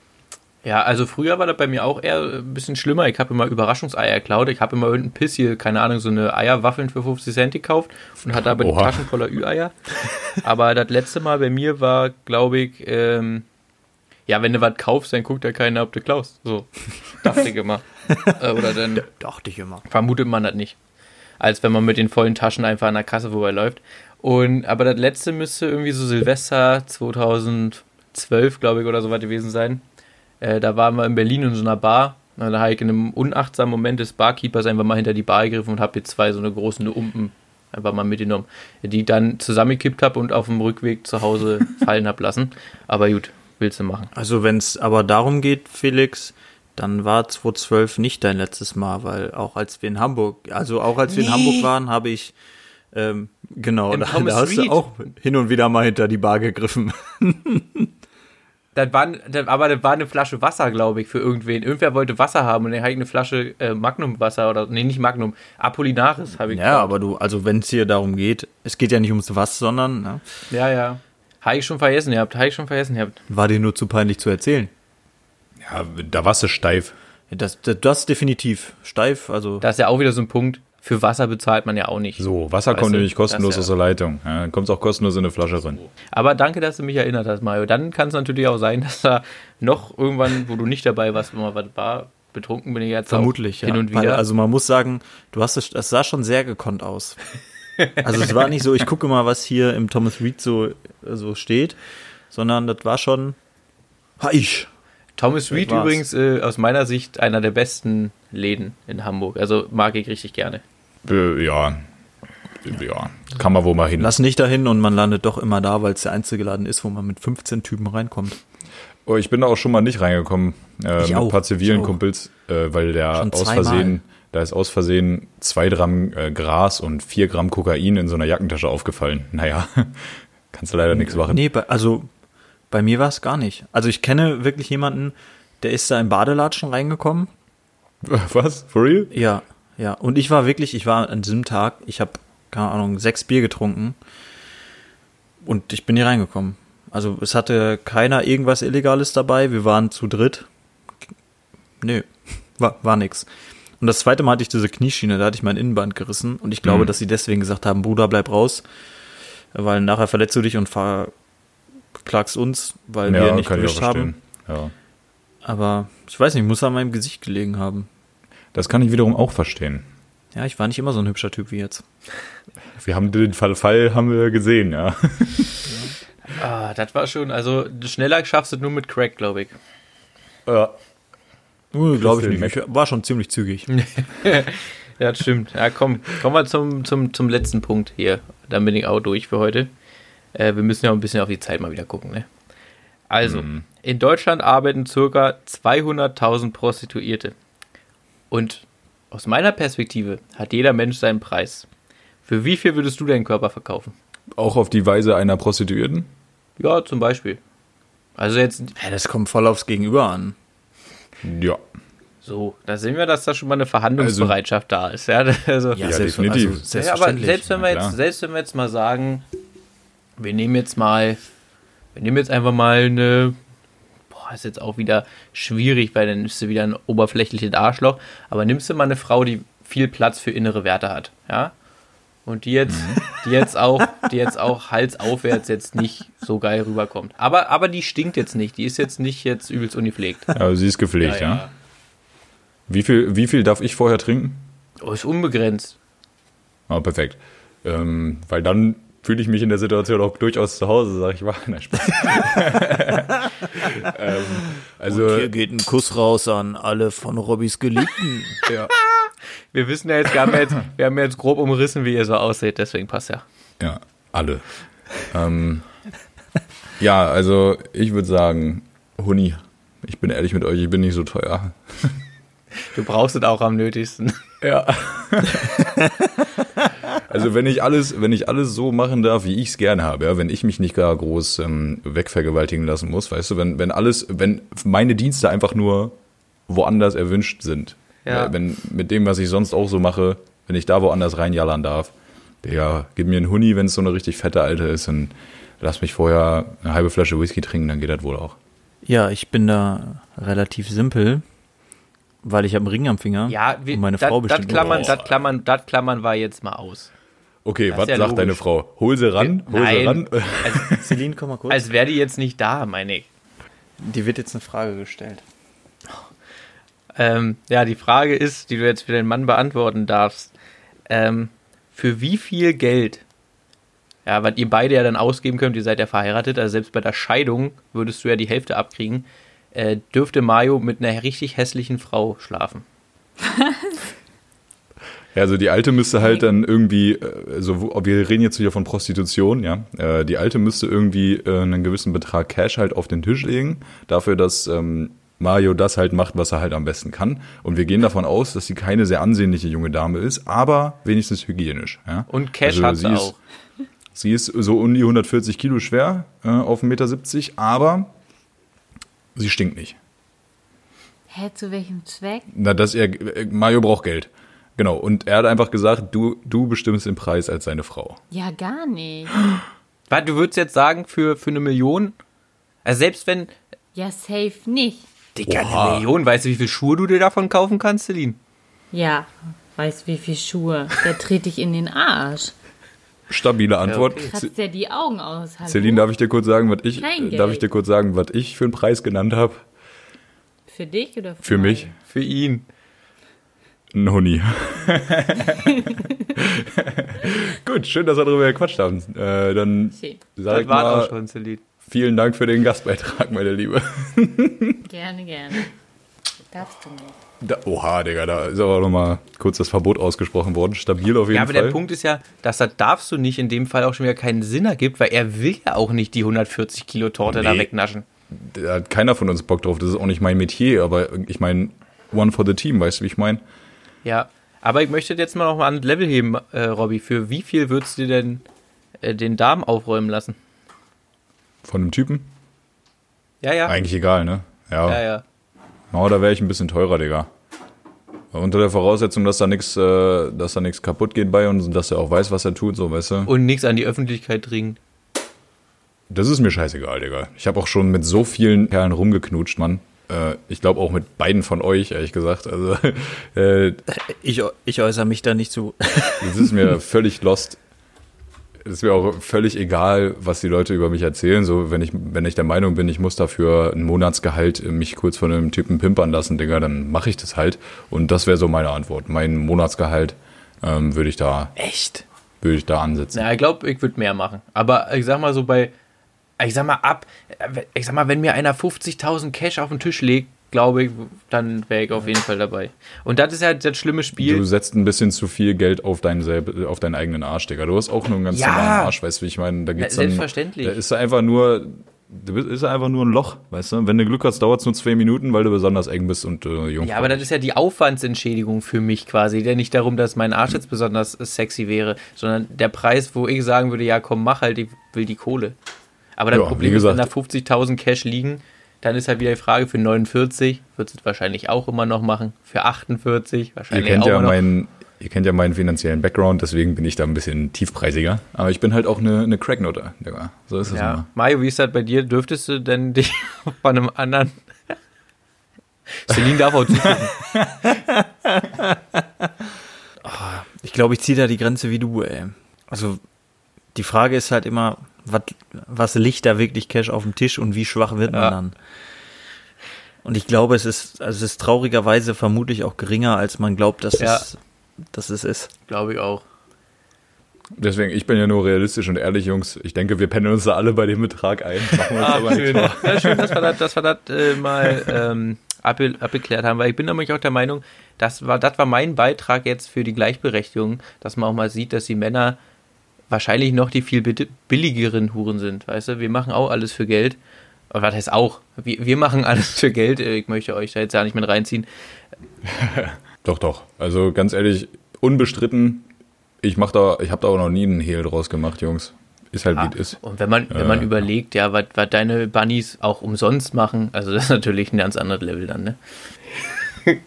Ja, also früher war das bei mir auch eher ein bisschen schlimmer. Ich habe immer Überraschungseier geklaut. Ich habe immer irgendeinen Piss hier, keine Ahnung, so eine Eierwaffeln für 50 Cent gekauft und hatte aber die Oha. Taschen voller Ü-Eier. aber das letzte Mal bei mir war, glaube ich, ähm, ja, wenn du was kaufst, dann guckt ja keiner, ob du klaust. So, dachte ich immer. Äh, Oder dann Dachte ich immer. vermutet man das nicht. Als wenn man mit den vollen Taschen einfach an der Kasse vorbeiläuft. Und, aber das letzte müsste irgendwie so Silvester 2012, glaube ich, oder so was gewesen sein. Äh, da waren wir in Berlin in so einer Bar. Und Da habe ich in einem unachtsamen Moment des Barkeepers einfach mal hinter die Bar gegriffen und habe jetzt zwei so eine großen Umpen einfach mal mitgenommen, die ich dann zusammengekippt habe und auf dem Rückweg zu Hause fallen habe lassen. Aber gut, willst du machen. Also wenn es aber darum geht, Felix, dann war 2012 nicht dein letztes Mal, weil auch als wir in Hamburg, also auch als wir in Nee. Hamburg waren, habe ich ähm, genau, Im da, da hast du auch hin und wieder mal hinter die Bar gegriffen. Das war, das, aber das war eine Flasche Wasser, glaube ich, für irgendwen. Irgendwer wollte Wasser haben und dann habe ich eine Flasche äh, Magnum-Wasser oder, nee, nicht Magnum, Apollinaris habe ich Ja, aber du, also wenn es hier darum geht, es geht ja nicht ums Was, sondern ne, Ja, ja. Habe ich schon vergessen gehabt, habe ich schon vergessen gehabt. war dir nur zu peinlich zu erzählen. Ja, da warst du steif. Das, das, das definitiv steif, also Da ist ja auch wieder so ein Punkt. Für Wasser bezahlt man ja auch nicht. So, Wasser Weißt kommt nämlich kostenlos das aus ja- der Leitung. Ja, dann kommt es auch kostenlos in eine Flasche drin. Aber danke, dass du mich erinnert hast, Mario. Dann kann es natürlich auch sein, dass da noch irgendwann, wo du nicht dabei warst, wenn mal was war, betrunken bin ich jetzt vermutlich, auch ja. hin und Weil, wieder. also man muss sagen, du hast es, es sah schon sehr gekonnt aus. Also es war nicht so, ich gucke mal, was hier im Thomas Reed so, so steht, sondern das war schon, ha ich. Thomas Reed übrigens äh, aus meiner Sicht einer der besten Läden in Hamburg. Also mag ich richtig gerne. Äh, ja. Ja, kann man wohl mal hin. Lass nicht dahin und man landet doch immer da, weil es der einzige Laden ist, wo man mit 15 Typen reinkommt. Oh, ich bin da auch schon mal nicht reingekommen äh, Ich mit auch, ein paar zivilen. Kumpels, äh, weil der aus. Versehen, da ist aus Versehen zwei Gramm äh, Gras und vier Gramm Kokain in so einer Jackentasche aufgefallen. Naja, kannst du leider nichts machen. Nee, bei, also bei mir war es gar nicht. Also ich kenne wirklich jemanden, der ist da im Badelatschen reingekommen. Was? For real? Ja, ja. Und ich war wirklich, ich war an diesem Tag, ich habe, keine Ahnung, sechs Bier getrunken und ich bin hier reingekommen. Also es hatte keiner irgendwas Illegales dabei, wir waren zu dritt. Nö, war, war nix. Und das zweite Mal hatte ich diese Knieschiene, da hatte ich mein Innenband gerissen und ich glaube, Mhm. dass sie deswegen gesagt haben, Bruder, bleib raus, weil nachher verletzt du dich und verklagst uns, weil wir nicht gewischt haben. Ja. Aber ich weiß nicht, muss an meinem Gesicht gelegen haben. Das kann ich wiederum auch verstehen. Ja, ich war nicht immer so ein hübscher Typ wie jetzt. Wir haben den Fall, Fall haben wir gesehen, ja. Ah, das war schon, also schneller schaffst du nur mit Crack, glaube ich. ja. Uh, Glaube ich nicht. Ich war schon ziemlich zügig. Ja, das stimmt. Ja, komm, kommen wir zum, zum, zum letzten Punkt hier. Dann bin ich auch durch für heute. Äh, wir müssen ja auch ein bisschen auf die Zeit mal wieder gucken, ne? Also, in Deutschland arbeiten circa 200.000 Prostituierte. Und aus meiner Perspektive hat jeder Mensch seinen Preis. Für wie viel würdest du deinen Körper verkaufen? Auch auf die Weise einer Prostituierten? Ja, zum Beispiel. Also jetzt Ja, das kommt voll aufs Gegenüber an. Ja. so, da sehen wir, dass da schon mal eine Verhandlungsbereitschaft da ist. Ja, also, Ja, selbst- definitiv. Also, Ja, aber selbstverständlich. selbst wenn wir jetzt, selbst wenn wir jetzt mal sagen, wir nehmen jetzt mal, wir nehmen jetzt einfach mal eine, boah, ist jetzt auch wieder schwierig, weil dann ist sie wieder ein oberflächliches Arschloch, aber nimmst du mal eine Frau, die viel Platz für innere Werte hat, ja? Und die jetzt, Mhm. die jetzt auch, die jetzt auch halsaufwärts jetzt nicht so geil rüberkommt. Aber, aber die stinkt jetzt nicht. Die ist jetzt nicht jetzt übelst ungepflegt. Also sie ist gepflegt, ja. Wie, viel, wie viel darf ich vorher trinken? Oh, ist unbegrenzt. Ah, perfekt. Ähm, weil dann fühle ich mich in der Situation auch durchaus zu Hause, sag ich mal. Nein, Spaß. ähm, also, Hier geht ein Kuss raus an alle von Robbys Geliebten. ja. Wir wissen ja jetzt, wir haben ja jetzt, wir haben ja jetzt grob umrissen, wie ihr so aussieht, deswegen passt ja. ja, alle. Ähm, ja, also ich würde sagen, Huni, ich bin ehrlich mit euch, ich bin nicht so teuer. Du brauchst es auch am nötigsten. Ja. also wenn ich alles, wenn ich alles so machen darf, wie ich es gerne habe, ja, wenn ich mich nicht gar groß ähm, wegvergewaltigen lassen muss, weißt du, wenn, wenn alles, wenn meine Dienste einfach nur woanders erwünscht sind. Ja. Wenn mit dem, was ich sonst auch so mache, wenn ich da woanders reinjallern darf, ja, gib mir einen Huni, wenn es so eine richtig fette Alte ist und lass mich vorher eine halbe Flasche Whisky trinken, dann geht das wohl auch. Ja, ich bin da relativ simpel, weil ich habe einen Ring am Finger. Ja, wir, und meine dat, Frau bestimmt. klammern, auch. das klammern, das klammern war jetzt mal aus. Okay, Das was ja sagt logisch. deine Frau? Hol sie ran, hol sie Nein. ran. Celine, komm mal kurz. Als wäre die jetzt nicht da, meine ich. die wird jetzt eine Frage gestellt. Ähm, ja, die Frage ist, die du jetzt für den Mann beantworten darfst. Ähm, für wie viel Geld, ja, was ihr beide ja dann ausgeben könnt, ihr seid ja verheiratet, also selbst bei der Scheidung würdest du ja die Hälfte abkriegen, äh, dürfte Mario mit einer richtig hässlichen Frau schlafen. Ja, also die alte müsste halt dann irgendwie, äh, also wir reden jetzt wieder von Prostitution, ja. Äh, Die alte müsste irgendwie äh, einen gewissen Betrag Cash halt auf den Tisch legen, dafür, dass ähm, Mario das halt macht, was er halt am besten kann. Und wir gehen davon aus, dass sie keine sehr ansehnliche junge Dame ist, aber wenigstens hygienisch. Ja? Und Cash Also hat sie sie ist- auch. Sie ist so um die 140 Kilo schwer äh, auf 1,70 Meter, aber sie stinkt nicht. Hä, zu welchem Zweck? Na, dass er, äh, Mario braucht Geld. Genau. Und er hat einfach gesagt, du, du bestimmst den Preis als seine Frau. Ja, gar nicht. Was, du würdest jetzt sagen, für, für eine Million? Also selbst wenn, Ja, safe nicht. Digga, eine Million. Weißt du, wie viele Schuhe du dir davon kaufen kannst, Celine? Ja, weißt wie viel Schuhe? Der dreht dich in den Arsch. Stabile Antwort. okay. Ce- Kratzt der die Augen aus. Hallo? Celine, darf ich dir kurz sagen, was ich, darf ich dir kurz sagen, was ich für einen Preis genannt habe? Für dich oder für, Für mich? Für ihn. Ein Huni. Gut, schön, dass wir darüber gequatscht haben. Äh, dann Schön. sag Das ich war auch mal, schon, Celine. vielen Dank für den Gastbeitrag, meine Liebe. Gerne, gerne. Darfst du nicht. Da, oha, Digga, da ist aber nochmal kurz das Verbot ausgesprochen worden. Stabil auf jeden Ja, aber Fall. der Punkt ist ja, dass das darfst du nicht in dem Fall auch schon wieder keinen Sinn ergibt, weil er will ja auch nicht die 140 Kilo Torte da Nee. wegnaschen. Da hat keiner von uns Bock drauf. Das ist auch nicht mein Metier, aber ich meine, one for the team, weißt du, wie ich meine? Ja, aber ich möchte jetzt mal noch mal ein Level heben, äh, Robby. Für wie viel würdest du denn äh, den Darm aufräumen lassen? Von einem Typen? Ja, ja. Eigentlich egal, ne? Ja. Ja, ja. Oh, da wäre ich ein bisschen teurer, Digga. Unter der Voraussetzung, dass da nichts, äh, dass da nichts kaputt geht bei uns und dass er auch weiß, was er tut, so, weißt du? Und nichts an die Öffentlichkeit dringen. Das ist mir scheißegal, Digga. Ich habe auch schon mit so vielen Kerlen rumgeknutscht, Mann. Äh, ich glaube auch mit beiden von euch, ehrlich gesagt. Also, äh, Ich, ich äußere mich da nicht zu. Es ist mir völlig lost. Es ist mir auch völlig egal, was die Leute über mich erzählen. So, wenn ich, wenn ich der Meinung bin, ich muss dafür ein Monatsgehalt mich kurz von einem Typen pimpern lassen, Digga, dann mache ich das halt. Und das wäre so meine Antwort. Mein Monatsgehalt ähm, würde ich da, Echt? würde ich da ansetzen. Na, ich glaube, ich würde mehr machen. Aber ich sag mal so bei, ich sag mal ab, ich sag mal, wenn mir einer 50.000 Cash auf den Tisch legt, glaube ich, dann wäre ich auf jeden Fall dabei. Und das ist ja das schlimme Spiel. Du setzt ein bisschen zu viel Geld auf deinen, auf deinen eigenen Arsch, Digga. Du hast auch nur einen ganz Ja. normalen Arsch, weißt du, wie ich meine? Da geht's Ja, dann, selbstverständlich. Da ist einfach nur, du bist, ist einfach nur ein Loch, weißt du? Wenn du Glück hast, dauert es nur zwei Minuten, weil du besonders eng bist und äh, jung. Ja, aber das ist ja die Aufwandsentschädigung für mich quasi. Der nicht darum, dass mein Arsch jetzt besonders sexy wäre, sondern der Preis, wo ich sagen würde, ja komm, mach halt, ich will die Kohle. Aber das Ja, Problem wie ist, wenn da gesagt. 50.000 Cash liegen, dann ist halt wieder die Frage, für 49 wird es wahrscheinlich auch immer noch machen, für 48 Ihr wahrscheinlich kennt, auch ja immer noch. meinen, ihr kennt ja meinen finanziellen Background, deswegen bin ich da ein bisschen tiefpreisiger. Aber ich bin halt auch eine, eine Cracknoter, Digga. So ist es Ja. immer. Mario, wie ist das bei dir? Dürftest du denn dich von einem anderen... Celine darf auch zugucken. Ich glaube, ich ziehe da die Grenze wie du, ey. Also, die Frage ist halt immer, was, was liegt da wirklich Cash auf dem Tisch und wie schwach wird man Ja. dann? Und ich glaube, es ist, also es ist traurigerweise vermutlich auch geringer, als man glaubt, dass, Ja. es, dass es ist. Glaube ich auch. Deswegen, ich bin ja nur realistisch und ehrlich, Jungs. Ich denke, wir pendeln uns da alle bei dem Betrag ein. Machen wir uns aber schön. Ja, schön, dass wir das, dass wir das äh, mal ähm, abge abgeklärt haben, weil ich bin nämlich auch der Meinung, das war, das war mein Beitrag jetzt für die Gleichberechtigung, dass man auch mal sieht, dass die Männer wahrscheinlich noch die viel billigeren Huren sind, weißt du? Wir machen auch alles für Geld. Und was heißt auch? Wir, wir machen alles für Geld. Äh, Ich möchte euch da jetzt ja nicht mit reinziehen. Doch, doch. Also ganz ehrlich, unbestritten, ich mach da, ich habe da auch noch nie einen Hehl draus gemacht, Jungs. Ist halt wie es ist. Und wenn man, wenn man Ja. überlegt, ja, was, was deine Bunnies auch umsonst machen, also das ist natürlich ein ganz anderes Level dann, ne?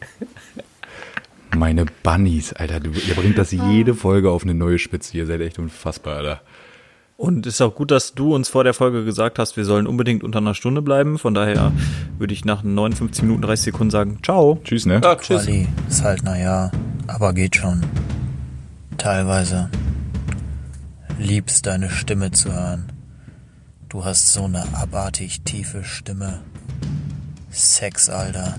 Meine Bunnies, Alter, du, ihr bringt das jede Folge auf eine neue Spitze. Ihr seid echt unfassbar, Alter. Und es ist auch gut, dass du uns vor der Folge gesagt hast, wir sollen unbedingt unter einer Stunde bleiben. Von daher würde ich nach 59 Minuten 30 Sekunden sagen, ciao. Tschüss, ne? Ja, tschüss. Quali ist halt naja, aber geht schon. Teilweise. Liebst deine Stimme zu hören. Du hast so eine abartig tiefe Stimme. Sex, Alter.